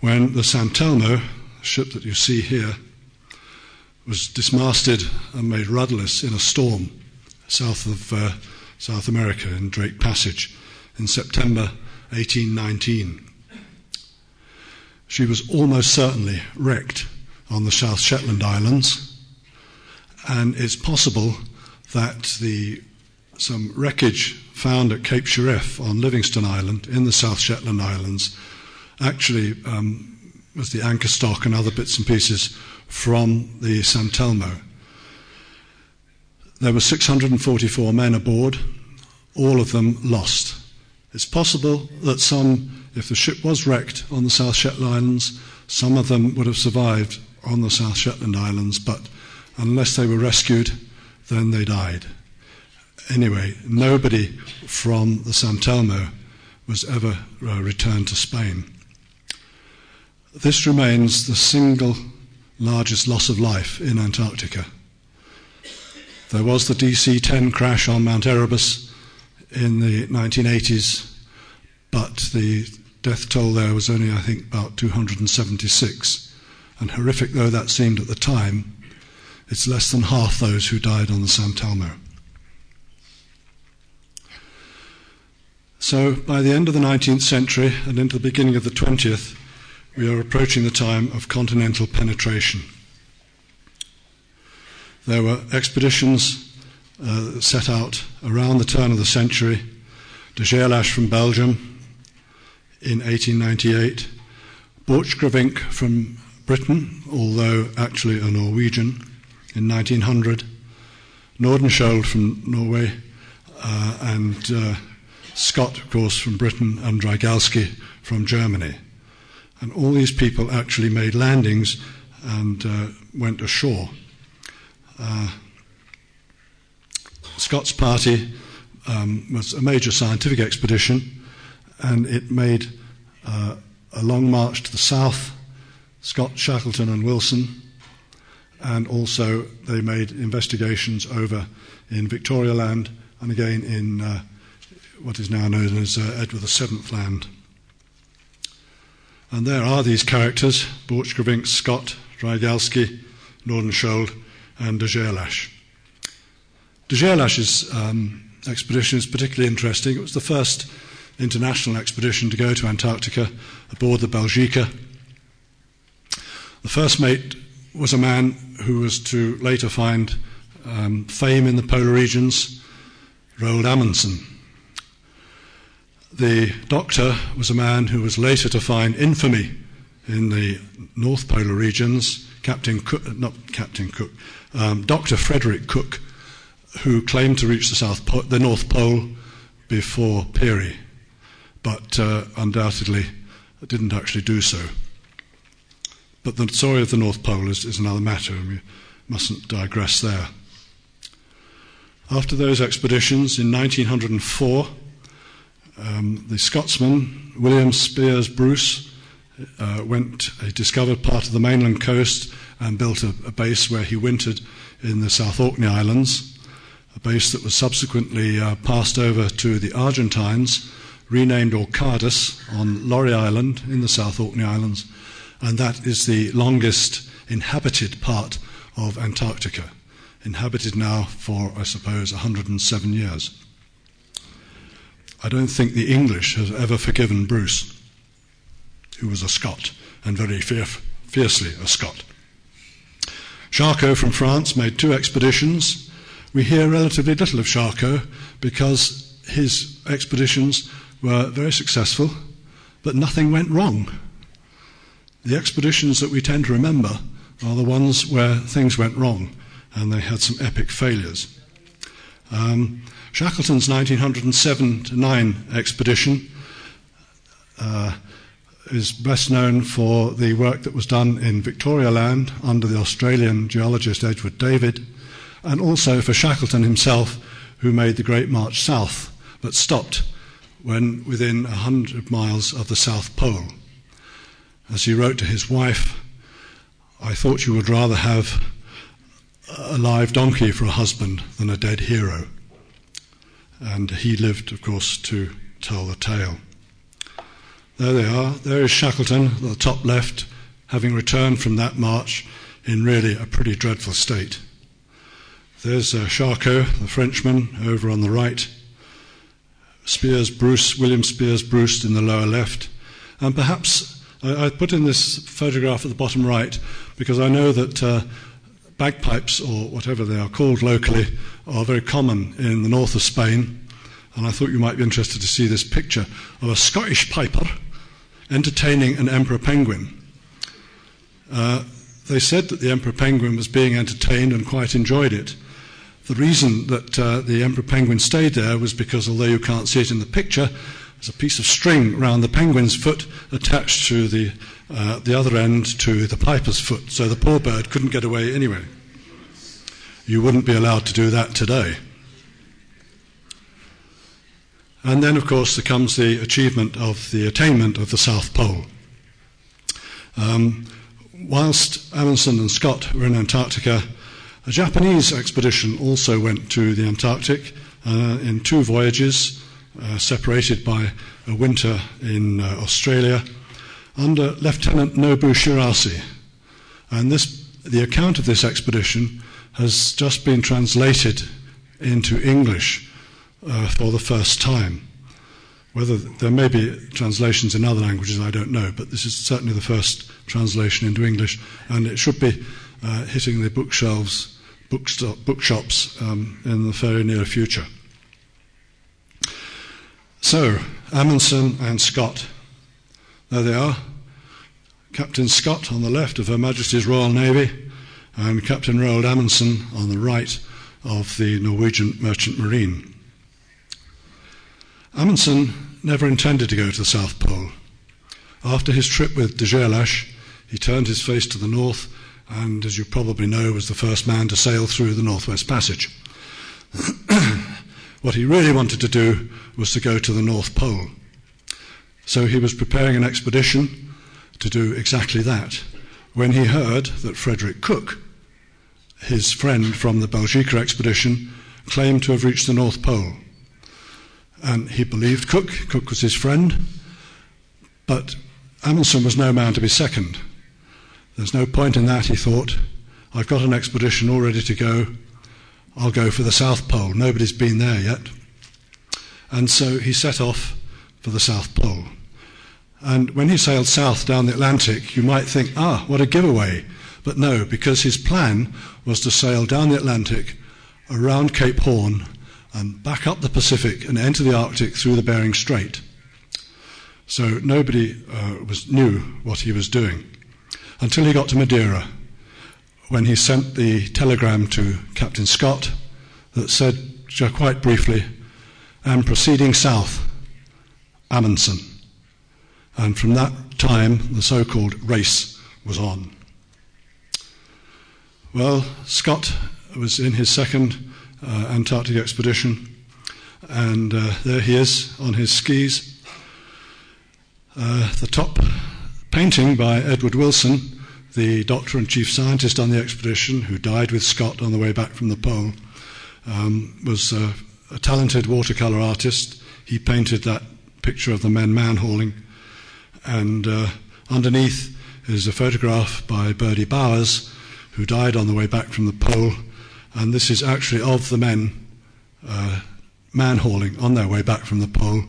when the San Telmo, ship that you see here, was dismasted and made rudderless in a storm south of uh, South America in Drake Passage in September 1819. She was almost certainly wrecked on the South Shetland Islands, and it's possible that the some wreckage found at Cape Shirreff on Livingston Island in the South Shetland Islands actually um, was the anchor stock and other bits and pieces from the San Telmo. There were 644 men aboard, all of them lost. It's possible that some, if the ship was wrecked on the South Shetland Islands, some of them would have survived on the South Shetland Islands, but unless they were rescued, then they died anyway, nobody from the San Telmo was ever uh, returned to Spain. This remains the single largest loss of life in Antarctica. There was the DC 10 crash on Mount Erebus in the 1980s, but the death toll there was only, I think, about 276. And horrific though that seemed at the time, it's less than half those who died on the San Telmo. So, by the end of the 19th century and into the beginning of the 20th, we are approaching the time of continental penetration. There were expeditions uh, set out around the turn of the century. De Gerlache from Belgium in 1898, Borchgrevink from Britain, although actually a Norwegian, in 1900, Nordenskjold from Norway, uh, and uh, Scott, of course, from Britain, and Drygalski from Germany. And all these people actually made landings and uh, went ashore. Uh, Scott's party um, was a major scientific expedition, and it made uh, a long march to the south. Scott, Shackleton, and Wilson, and also they made investigations over in Victoria Land and again in uh, what is now known as uh, Edward VII Land. And there are these characters Borchgrevink, Scott, Drygalski, Nordenskjöld, and de Gerlache. De Gerlache's um, expedition is particularly interesting. It was the first international expedition to go to Antarctica aboard the Belgica. The first mate was a man who was to later find um, fame in the polar regions, Roald Amundsen. The doctor was a man who was later to find infamy in the North Polar regions, Captain Cook, not Captain Cook, um, Dr. Frederick Cook, who claimed to reach the, South po- the North Pole before Peary, but uh, undoubtedly didn't actually do so. But the story of the North Pole is, is another matter, and we mustn't digress there. After those expeditions in 1904, um, the Scotsman William Speirs Bruce uh, went, he discovered part of the mainland coast and built a, a, base where he wintered in the South Orkney Islands, a base that was subsequently uh, passed over to the Argentines, renamed Orcadas on Laurie Island in the South Orkney Islands, and that is the longest inhabited part of Antarctica, inhabited now for, I suppose, 107 years. I don't think the English have ever forgiven Bruce, who was a Scot and very fiercely a Scot. Charcot from France made two expeditions. We hear relatively little of Charcot because his expeditions were very successful, but nothing went wrong. The expeditions that we tend to remember are the ones where things went wrong and they had some epic failures. Um, Shackleton's 1907 9 expedition uh, is best known for the work that was done in Victoria Land under the Australian geologist Edgeworth David, and also for Shackleton himself, who made the Great March South but stopped when within 100 miles of the South Pole as he wrote to his wife, I thought you would rather have a live donkey for a husband than a dead hero. And he lived, of course, to tell the tale. There they are. There is Shackleton at the top left, having returned from that march in really a pretty dreadful state. There's uh, Charcot, the Frenchman, over on the right. Speirs Bruce, William Speirs Bruce in the lower left. And perhaps I, I, put in this photograph at the bottom right because I know that uh, bagpipes, or whatever they are called locally, are very common in the north of Spain. And I thought you might be interested to see this picture of a Scottish piper entertaining an emperor penguin. Uh, they said that the emperor penguin was being entertained and quite enjoyed it. The reason that uh, the emperor penguin stayed there was because, although you can't see it in the picture, there's a piece of string round the penguin's foot attached to the, uh, the other end to the piper's foot, so the poor bird couldn't get away anyway. You wouldn't be allowed to do that today. And then, of course, there comes the achievement of the attainment of the South Pole. Um, whilst Amundsen and Scott were in Antarctica, a Japanese expedition also went to the Antarctic uh, in two voyages uh, separated by a winter in uh, Australia, under Lieutenant Nobu Shirase. And this, the account of this expedition has just been translated into English uh, for the first time. Whether there may be translations in other languages, I don't know, but this is certainly the first translation into English, and it should be uh, hitting the bookshelves, bookshops um, in the very near future. So, Amundsen and Scott. There they are. Captain Scott on the left of Her Majesty's Royal Navy, and Captain Roald Amundsen on the right of the Norwegian Merchant Marine. Amundsen never intended to go to the South Pole. After his trip with de Gerlache, he turned his face to the north and, as you probably know, was the first man to sail through the Northwest Passage. what he really wanted to do was to go to the North Pole. So he was preparing an expedition to do exactly that when he heard that Frederick Cook, his friend from the Belgica expedition, claimed to have reached the North Pole. And he believed Cook, Cook was his friend, but Amundsen was no man to be second. There's no point in that, he thought. I've got an expedition all ready to go. I'll go for the South Pole. Nobody's been there yet. And so he set off for the South Pole. And when he sailed south down the Atlantic, you might think, ah, what a giveaway. But no, because his plan was to sail down the Atlantic, around Cape Horn, and back up the Pacific and enter the Arctic through the Bering Strait. So nobody uh, was, knew what he was doing until he got to Madeira, when he sent the telegram to Captain Scott that said, quite briefly, I'm proceeding south, Amundsen. And from that time, the so called race was on. Well, Scott was in his second uh, Antarctic expedition, and uh, there he is on his skis. Uh, the top painting by Edward Wilson, the doctor and chief scientist on the expedition, who died with Scott on the way back from the pole, um, was uh, a talented watercolor artist. He painted that picture of the men man hauling and uh, underneath is a photograph by Bertie Bowers, who died on the way back from the pole. And this is actually of the men uh, man hauling on their way back from the pole.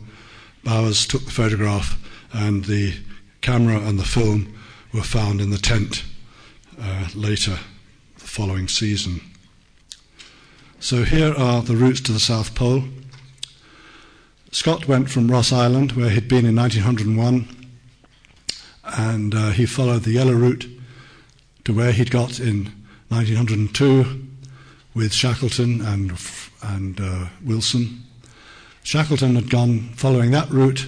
Bowers took the photograph, and the camera and the film were found in the tent uh, later, the following season. So here are the routes to the South Pole. Scott went from Ross Island, where he'd been in 1901, and uh, he followed the yellow route to where he'd got in 1902 with Shackleton and, and uh, Wilson. Shackleton had gone following that route,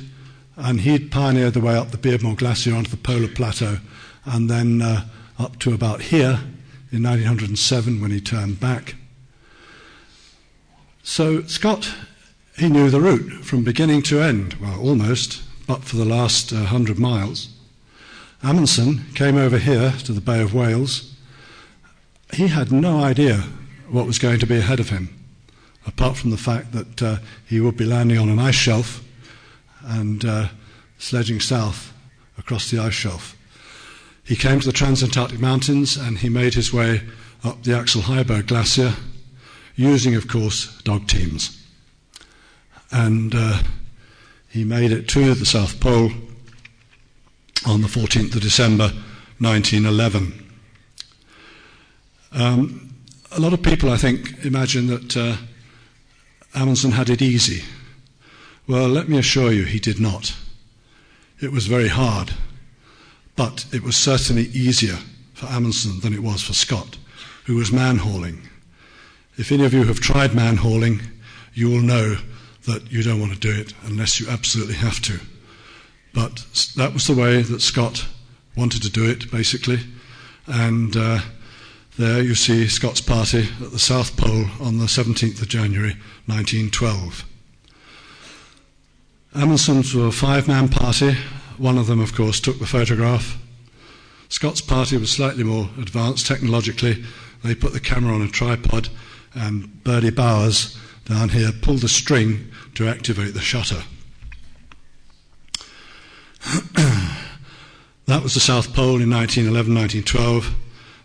and he'd pioneered the way up the Beardmore Glacier onto the polar plateau, and then uh, up to about here in 1907 when he turned back. So Scott, he knew the route from beginning to end, well, almost, but for the last uh, 100 miles. Amundsen came over here to the Bay of Whales. He had no idea what was going to be ahead of him, apart from the fact that uh, he would be landing on an ice shelf and uh, sledging south across the ice shelf. He came to the Transantarctic Mountains and he made his way up the Axel Heiberg Glacier, using, of course, dog teams. And uh, he made it to the South Pole on the 14th of December 1911. Um, a lot of people, I think, imagine that uh, Amundsen had it easy. Well, let me assure you, he did not. It was very hard, but it was certainly easier for Amundsen than it was for Scott, who was man hauling. If any of you have tried man hauling, you will know that you don't want to do it unless you absolutely have to. But that was the way that Scott wanted to do it, basically. And uh, there you see Scott's party at the South Pole on the 17th of January 1912. Amundsen's were a five man party. One of them, of course, took the photograph. Scott's party was slightly more advanced technologically. They put the camera on a tripod, and Bertie Bowers down here pulled the string to activate the shutter. that was the South Pole in 1911, 1912.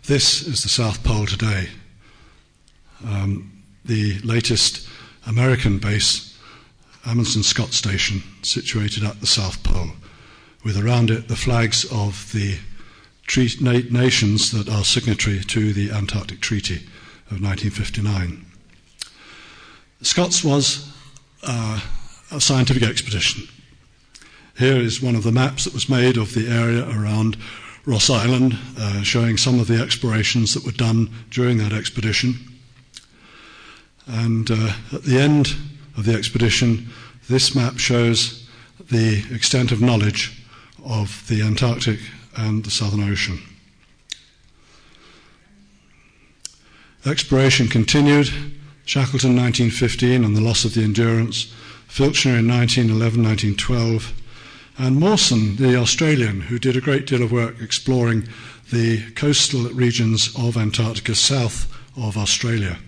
This is the South Pole today. Um, the latest American base, Amundsen Scott Station, situated at the South Pole, with around it the flags of the nations that are signatory to the Antarctic Treaty of 1959. Scott's was uh, a scientific expedition. Here is one of the maps that was made of the area around Ross Island, uh, showing some of the explorations that were done during that expedition. And uh, at the end of the expedition, this map shows the extent of knowledge of the Antarctic and the Southern Ocean. Exploration continued. Shackleton 1915 and the loss of the Endurance, Filchner in 1911 1912, and Mawson, the Australian, who did a great deal of work exploring the coastal regions of Antarctica south of Australia.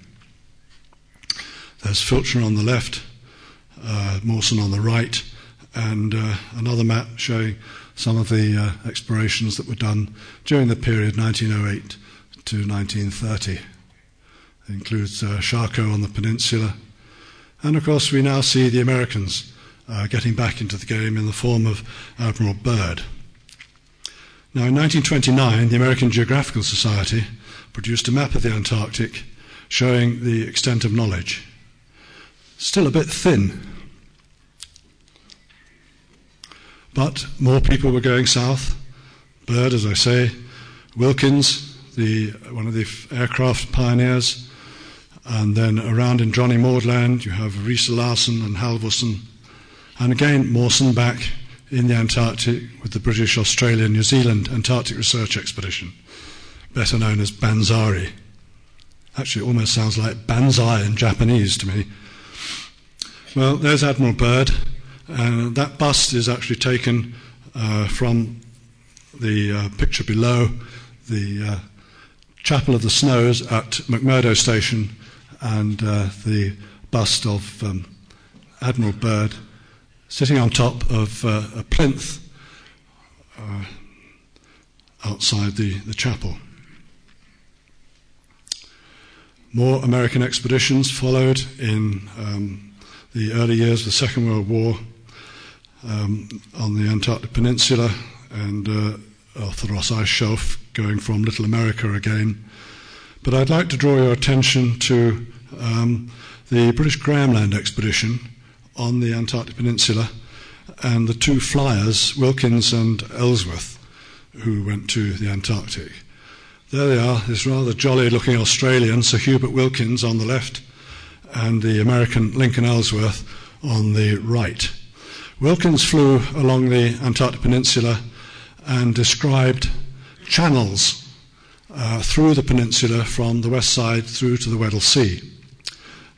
There's Filchner on the left, uh, Mawson on the right, and uh, another map showing some of the uh, explorations that were done during the period 1908 to 1930. It includes uh, Charcot on the peninsula. And of course, we now see the Americans uh, getting back into the game in the form of Admiral Byrd. Now, in 1929, the American Geographical Society produced a map of the Antarctic showing the extent of knowledge. Still a bit thin, but more people were going south. Byrd, as I say, Wilkins, the, one of the aircraft pioneers, and then around in Dronning Maud Land, you have Riiser-Larsen and Halvorsen, and again Mawson back in the Antarctic with the British, Australia, New Zealand Antarctic Research Expedition, better known as BANZARE. Actually, it almost sounds like Banzai in Japanese to me. Well, there's Admiral Byrd. Uh, that bust is actually taken uh, from the uh, picture below, the uh, Chapel of the Snows at McMurdo Station, and uh, the bust of um, Admiral Byrd sitting on top of uh, a plinth outside the, the chapel. More American expeditions followed in um, the early years of the Second World War um, on the Antarctic Peninsula and uh, off the Ross Ice Shelf, going from Little America again. But I'd like to draw your attention to um, the British Graham Land expedition on the Antarctic Peninsula and the two flyers, Wilkins and Ellsworth, who went to the Antarctic. There they are, this rather jolly looking Australian, Sir Hubert Wilkins on the left, and the American Lincoln Ellsworth on the right. Wilkins flew along the Antarctic Peninsula and described channels uh, through the peninsula from the west side through to the Weddell Sea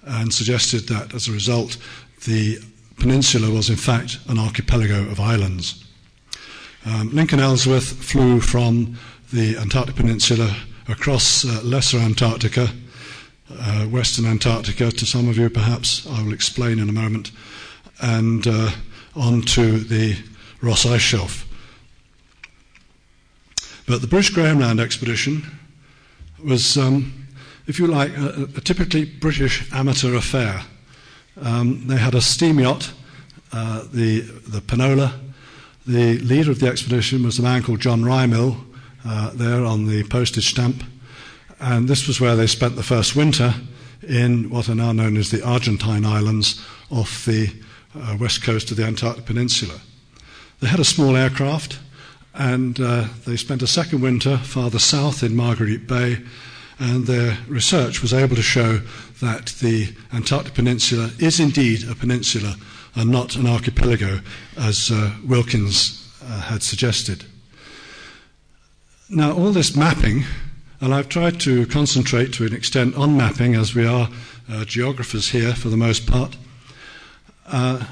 and suggested that as a result the peninsula was in fact an archipelago of islands. Um, Lincoln Ellsworth flew from the Antarctic Peninsula across uh, Lesser Antarctica, uh, Western Antarctica, to some of you perhaps, I will explain in a moment, and uh, onto the Ross Ice Shelf. But the British Graham Land expedition was, um, if you like, a, a, typically British amateur affair. Um, they had a steam yacht, uh, the, the Penola. The leader of the expedition was a man called John Rymill, uh, there on the postage stamp. And this was where they spent the first winter in what are now known as the Argentine Islands off the uh, west coast of the Antarctic Peninsula. They had a small aircraft and uh, they spent a second winter farther south in Marguerite Bay. And their research was able to show that the Antarctic Peninsula is indeed a peninsula and not an archipelago, as uh, Wilkins uh, had suggested. Now, all this mapping, and I've tried to concentrate to an extent on mapping, as we are uh, geographers here for the most part. Uh,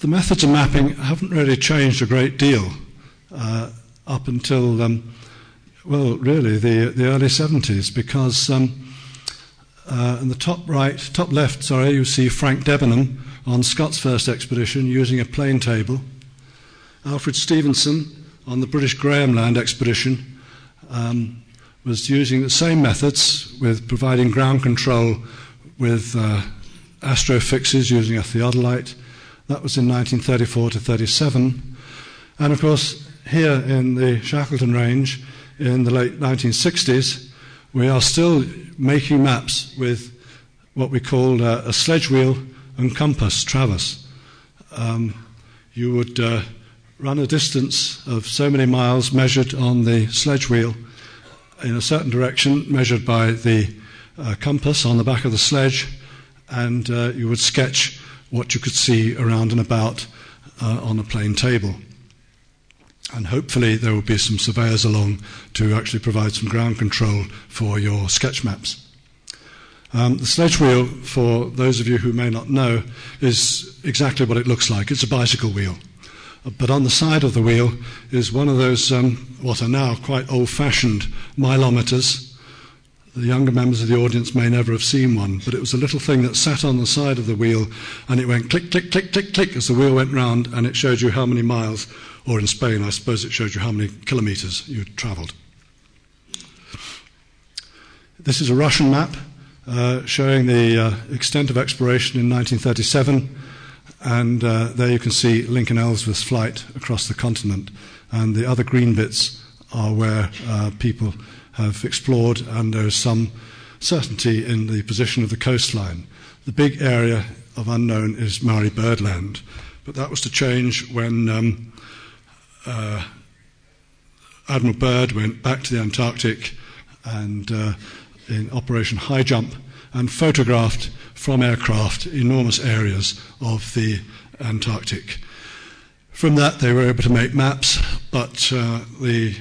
the methods of mapping haven't really changed a great deal uh, up until, um, well, really the, the early 70s, because um, uh, in the top right, top left, sorry, you see Frank Debenham on Scott's first expedition using a plane table. Alfred Stephenson on the British Graham Land expedition um, was using the same methods with providing ground control with uh, astrofixes using a theodolite. That was in 1934 to 37. And of course, here in the Shackleton Range in the late 1960s, we are still making maps with what we called uh, a sledge wheel and compass traverse. Um, you would uh, run a distance of so many miles measured on the sledge wheel in a certain direction, measured by the uh, compass on the back of the sledge, and uh, you would sketch what you could see around and about uh, on a plane table. And hopefully, there will be some surveyors along to actually provide some ground control for your sketch maps. Um, the sledge wheel, for those of you who may not know, is exactly what it looks like. It's a bicycle wheel. But on the side of the wheel is one of those, um, what are now quite old fashioned milometers. The younger members of the audience may never have seen one, but it was a little thing that sat on the side of the wheel and it went click, click, click, click, click as the wheel went round and it showed you how many miles, or in Spain, I suppose it showed you how many kilometres you'd travelled. This is a Russian map uh, showing the uh, extent of exploration in 1937. And uh, there you can see Lincoln Ellsworth's flight across the continent. And the other green bits are where uh, people have explored, and there is some certainty in the position of the coastline. The big area of unknown is Marie Byrd Land, but that was to change when um, uh, Admiral Byrd went back to the Antarctic and uh, in Operation High Jump and photographed from aircraft enormous areas of the Antarctic. From that, they were able to make maps, but uh, the,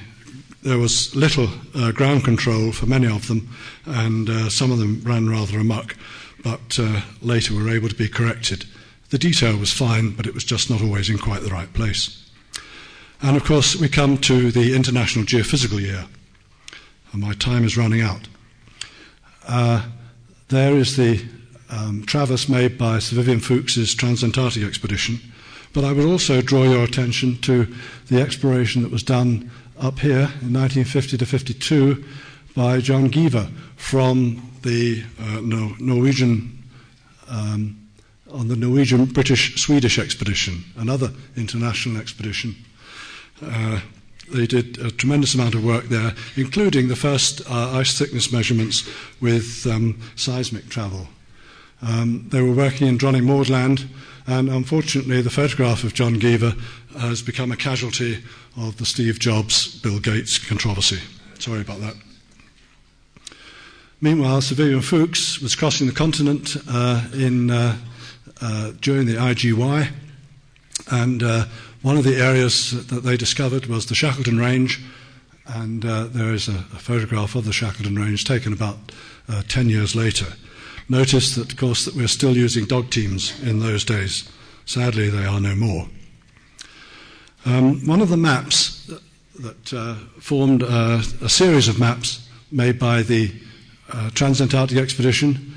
there was little uh, ground control for many of them, and uh, some of them ran rather amok, but uh, later were able to be corrected. The detail was fine, but it was just not always in quite the right place. And of course, we come to the International Geophysical Year, and my time is running out. Uh, there is the um, traverse made by Sir Vivian Fuchs's Transantarctic expedition, but I would also draw your attention to the exploration that was done up here in 1950 to 52 by John Giaever from the uh, Norwegian um, on the Norwegian British Swedish expedition, another international expedition. Uh, they did a tremendous amount of work there, including the first uh, ice thickness measurements with um, seismic travel. Um, they were working in Dronning Maud Land, and unfortunately, the photograph of John Giaever has become a casualty of the Steve Jobs Bill Gates controversy. Sorry about that. Meanwhile, Sir Vivian Fuchs was crossing the continent uh, in, uh, uh, during the IGY, and uh, one of the areas that they discovered was the Shackleton Range, and uh, there is a, a, photograph of the Shackleton Range taken about uh, 10 years later. Notice that, of course, that we're still using dog teams in those days. Sadly, they are no more. Um, one of the maps that, uh, formed uh, a series of maps made by the uh, Transantarctic Expedition.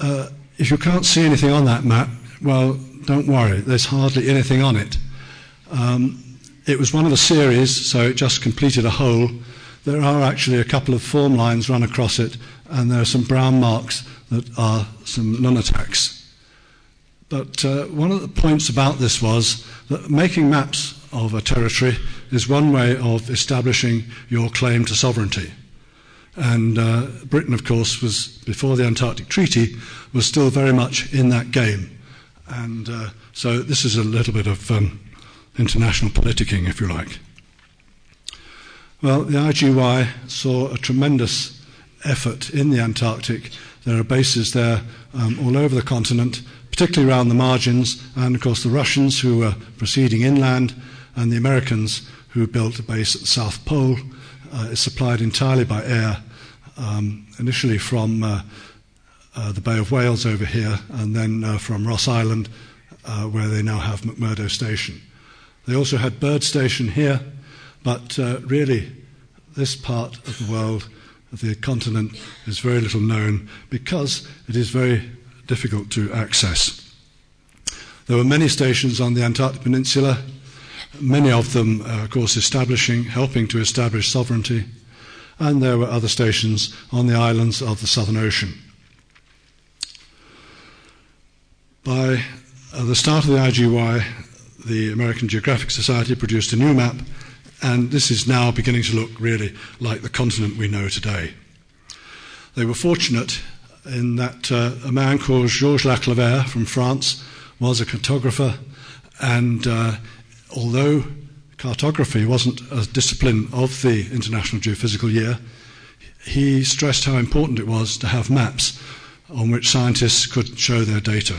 Uh, if you can't see anything on that map, well, don't worry, there's hardly anything on it. Um, it was one of a series, so it just completed a hole. There are actually a couple of form lines run across it, and there are some brown marks that are some nunataks. But uh, one of the points about this was that making maps of a territory is one way of establishing your claim to sovereignty. And uh, Britain, of course, was before the Antarctic Treaty, was still very much in that game. And uh, so this is a little bit of um, international politicking, if you like. Well, the IGY saw a tremendous effort in the Antarctic. There are bases there um, all over the continent, particularly around the margins, and of course the Russians who were proceeding inland, and the Americans who built a base at the South Pole. Uh, is supplied entirely by air, um, initially from uh, uh, the Bay of Whales over here, and then uh, from Ross Island, uh, where they now have McMurdo Station. They also had Byrd Station here, but uh, really, this part of the world, of the continent, is very little known because it is very difficult to access. There were many stations on the Antarctic Peninsula, many of them, uh, of course, establishing, helping to establish sovereignty, and there were other stations on the islands of the Southern Ocean. By uh, the start of the IGY, the American Geographic Society produced a new map, and this is now beginning to look really like the continent we know today. They were fortunate in that uh, a man called Georges Laclavere from France was a cartographer, and uh, although cartography wasn't a discipline of the International Geophysical Year, he stressed how important it was to have maps on which scientists could show their data.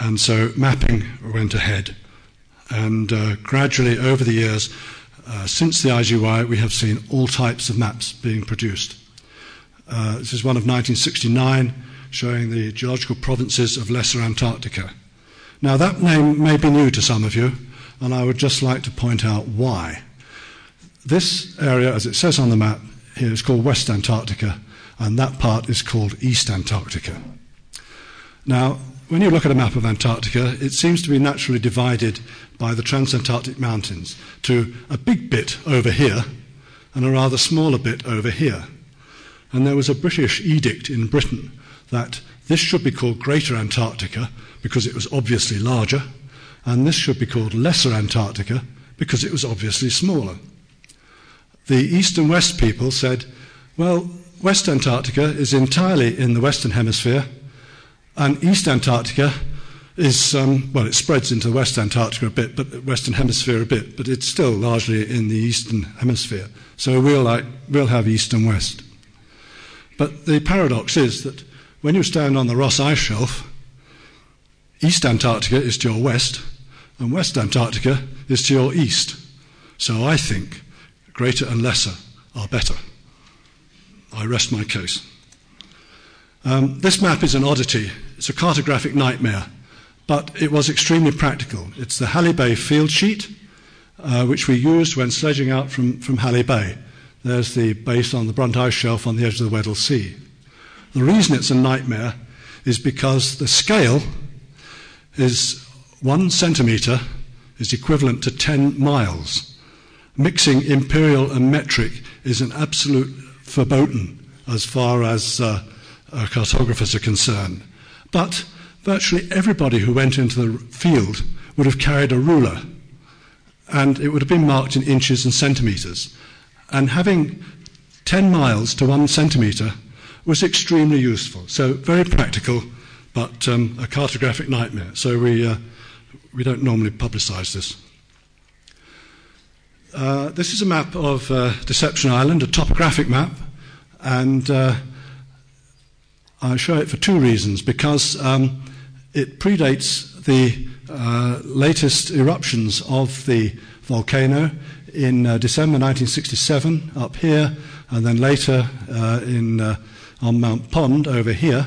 And so mapping went ahead. And uh, gradually, over the years, uh, since the IGY, we have seen all types of maps being produced. Uh, this is one of 1969 showing the geological provinces of Lesser Antarctica. Now, that name may be new to some of you, and I would just like to point out why. This area, as it says on the map here, is called West Antarctica, and that part is called East Antarctica. Now, when you look at a map of Antarctica, it seems to be naturally divided by the transantarctic mountains to a big bit over here and a rather smaller bit over here. And there was a British edict in Britain that this should be called Greater Antarctica because it was obviously larger, and this should be called Lesser Antarctica because it was obviously smaller. The East and West people said, well, West Antarctica is entirely in the Western Hemisphere, and East Antarctica is, um, well, it spreads into West Antarctica a bit, but Western Hemisphere a bit, but it's still largely in the Eastern Hemisphere. So we'll, like, we'll have East and West. But the paradox is that when you stand on the Ross Ice Shelf, East Antarctica is to your west, and West Antarctica is to your east. So I think greater and lesser are better. I rest my case. Um, this map is an oddity. It's a cartographic nightmare, but it was extremely practical. It's the Halley Bay field sheet, uh, which we used when sledging out from, from Halley Bay. There's the base on the Brunt Ice Shelf on the edge of the Weddell Sea. The reason it's a nightmare is because the scale is one centimetre is equivalent to 10 miles. Mixing imperial and metric is an absolute verboten as far as uh, uh, cartographers are concerned. But virtually everybody who went into the field would have carried a ruler, and it would have been marked in inches and centimetres. And having 10 miles to one centimetre was extremely useful. So, very practical, but um, a cartographic nightmare. So, we, uh, we don't normally publicise this. Uh, this is a map of uh, Deception Island, a topographic map, and uh, I show it for two reasons. Because um, it predates the uh, latest eruptions of the volcano in uh, December 1967 up here, and then later uh, in, uh, on Mount Pond over here.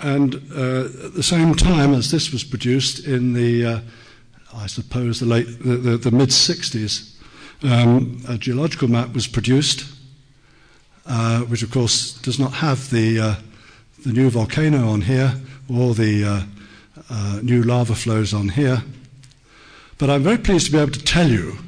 And uh, at the same time as this was produced in the, uh, I suppose, the, late, the, the, the mid 60s, um, a geological map was produced, which of course does not have the, the new volcano on here or the new lava flows on here. But I'm very pleased to be able to tell you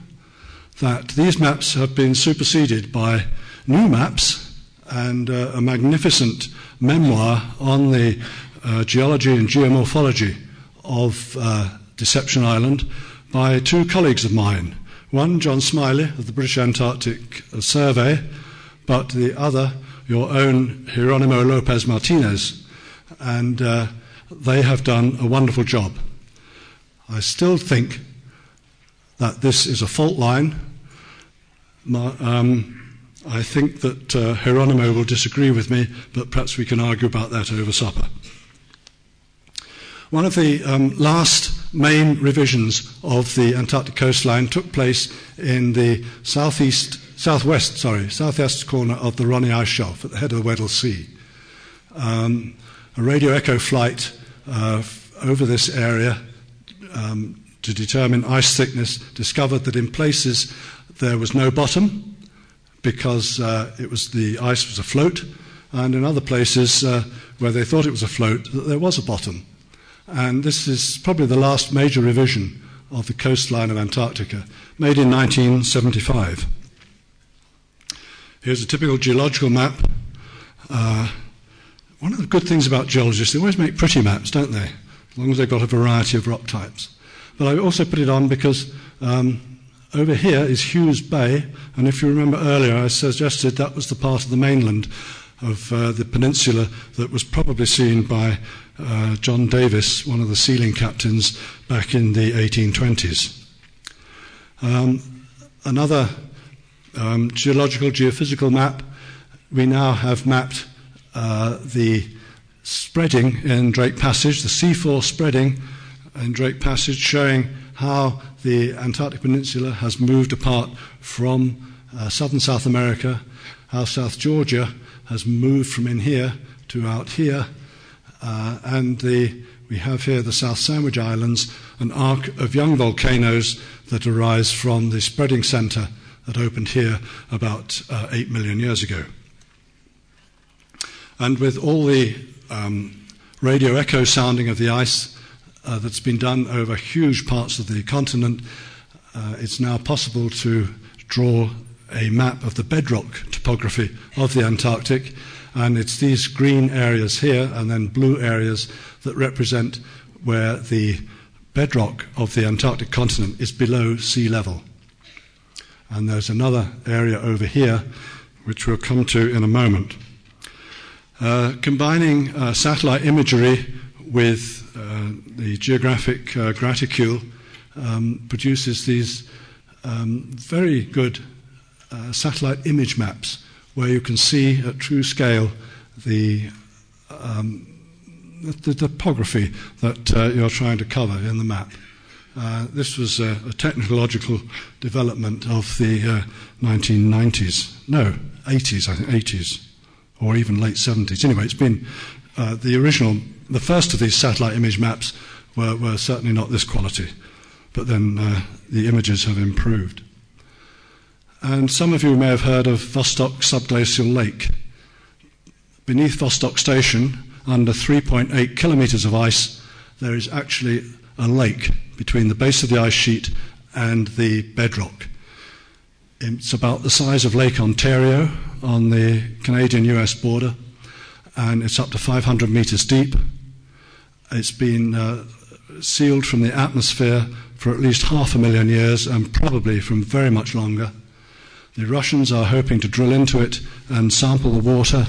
that these maps have been superseded by new maps and uh, a magnificent memoir on the uh, geology and geomorphology of uh, Deception Island by two colleagues of mine. One, John Smellie of the British Antarctic Survey, but the other, your own Jerónimo Lopez Martinez. And uh, they have done a wonderful job. I still think that this is a fault line. Um, I think that uh, Jerónimo will disagree with me, but perhaps we can argue about that over supper. One of the um, last main revisions of the Antarctic coastline took place in the southeast, southwest, sorry, southwest corner of the Ronne Ice Shelf at the head of the Weddell Sea. Um, a radio echo flight uh, over this area um, to determine ice thickness, discovered that in places there was no bottom because uh, it was the ice was afloat, and in other places uh, where they thought it was afloat, that there was a bottom. And this is probably the last major revision of the coastline of Antarctica, made in 1975. Here's a typical geological map. Uh, one of the good things about geologists, they always make pretty maps, don't they? As long as they've got a variety of rock types. But I also put it on because um, over here is Hughes Bay, and if you remember earlier, I suggested that was the part of the mainland of uh, the peninsula that was probably seen by uh, John Davis, one of the sealing captains, back in the 1820s. Um, another um, geological, geophysical map, we now have mapped uh, the spreading in Drake Passage, the seafloor spreading in Drake Passage showing how the Antarctic Peninsula has moved apart from uh, southern South America, how South Georgia has moved from in here to out here. Uh, and the, we have here the South Sandwich Islands, an arc of young volcanoes that arise from the spreading center that opened here about uh, 8 million years ago. And with all the um, radio echo sounding of the ice uh, that's been done over huge parts of the continent, uh, it's now possible to draw a map of the bedrock topography of the Antarctic. And it's these green areas here and then blue areas that represent where the bedrock of the Antarctic continent is below sea level. And there's another area over here, which we'll come to in a moment. Uh, combining uh, satellite imagery with uh, the geographic uh, graticule um, produces these um, very good uh, satellite image maps where you can see at true scale the, um, the, topography that uh, you're trying to cover in the map. Uh, this was a, a, technological development of the 1990s, uh, no, 80s, I think, 80s, or even late 70s. Anyway, it's been uh, the original, the first of these satellite image maps were, were certainly not this quality, but then uh, the images have improved. And some of you may have heard of Vostok Subglacial Lake. Beneath Vostok Station, under 3.8 kilometers of ice, there is actually a lake between the base of the ice sheet and the bedrock. It's about the size of Lake Ontario on the Canadian US border, and it's up to 500 meters deep. It's been uh, sealed from the atmosphere for at least half a million years and probably from very much longer. The Russians are hoping to drill into it and sample the water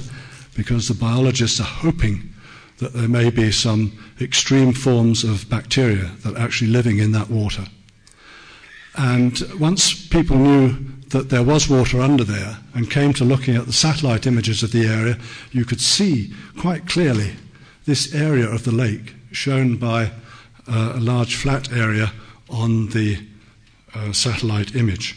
because the biologists are hoping that there may be some extreme forms of bacteria that are actually living in that water. And once people knew that there was water under there and came to looking at the satellite images of the area, you could see quite clearly this area of the lake shown by uh, a large flat area on the uh, satellite image.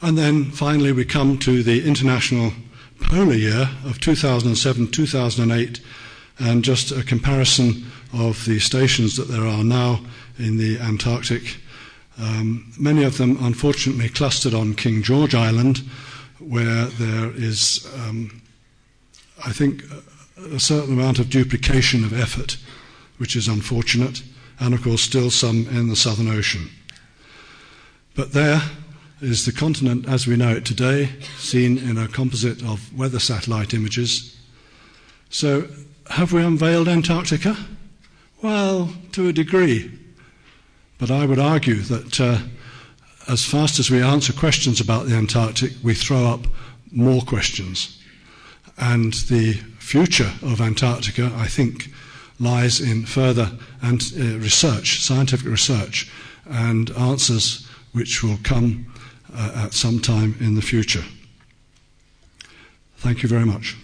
And then finally, we come to the International Polar Year of 2007 2008, and just a comparison of the stations that there are now in the Antarctic. Um, many of them, unfortunately, clustered on King George Island, where there is, um, I think, a certain amount of duplication of effort, which is unfortunate, and of course, still some in the Southern Ocean. But there, is the continent as we know it today, seen in a composite of weather satellite images. So, have we unveiled Antarctica? Well, to a degree. But I would argue that uh, as fast as we answer questions about the Antarctic, we throw up more questions. And the future of Antarctica, I think, lies in further and, uh, research, scientific research, and answers which will come uh, at some time in the future. Thank you very much.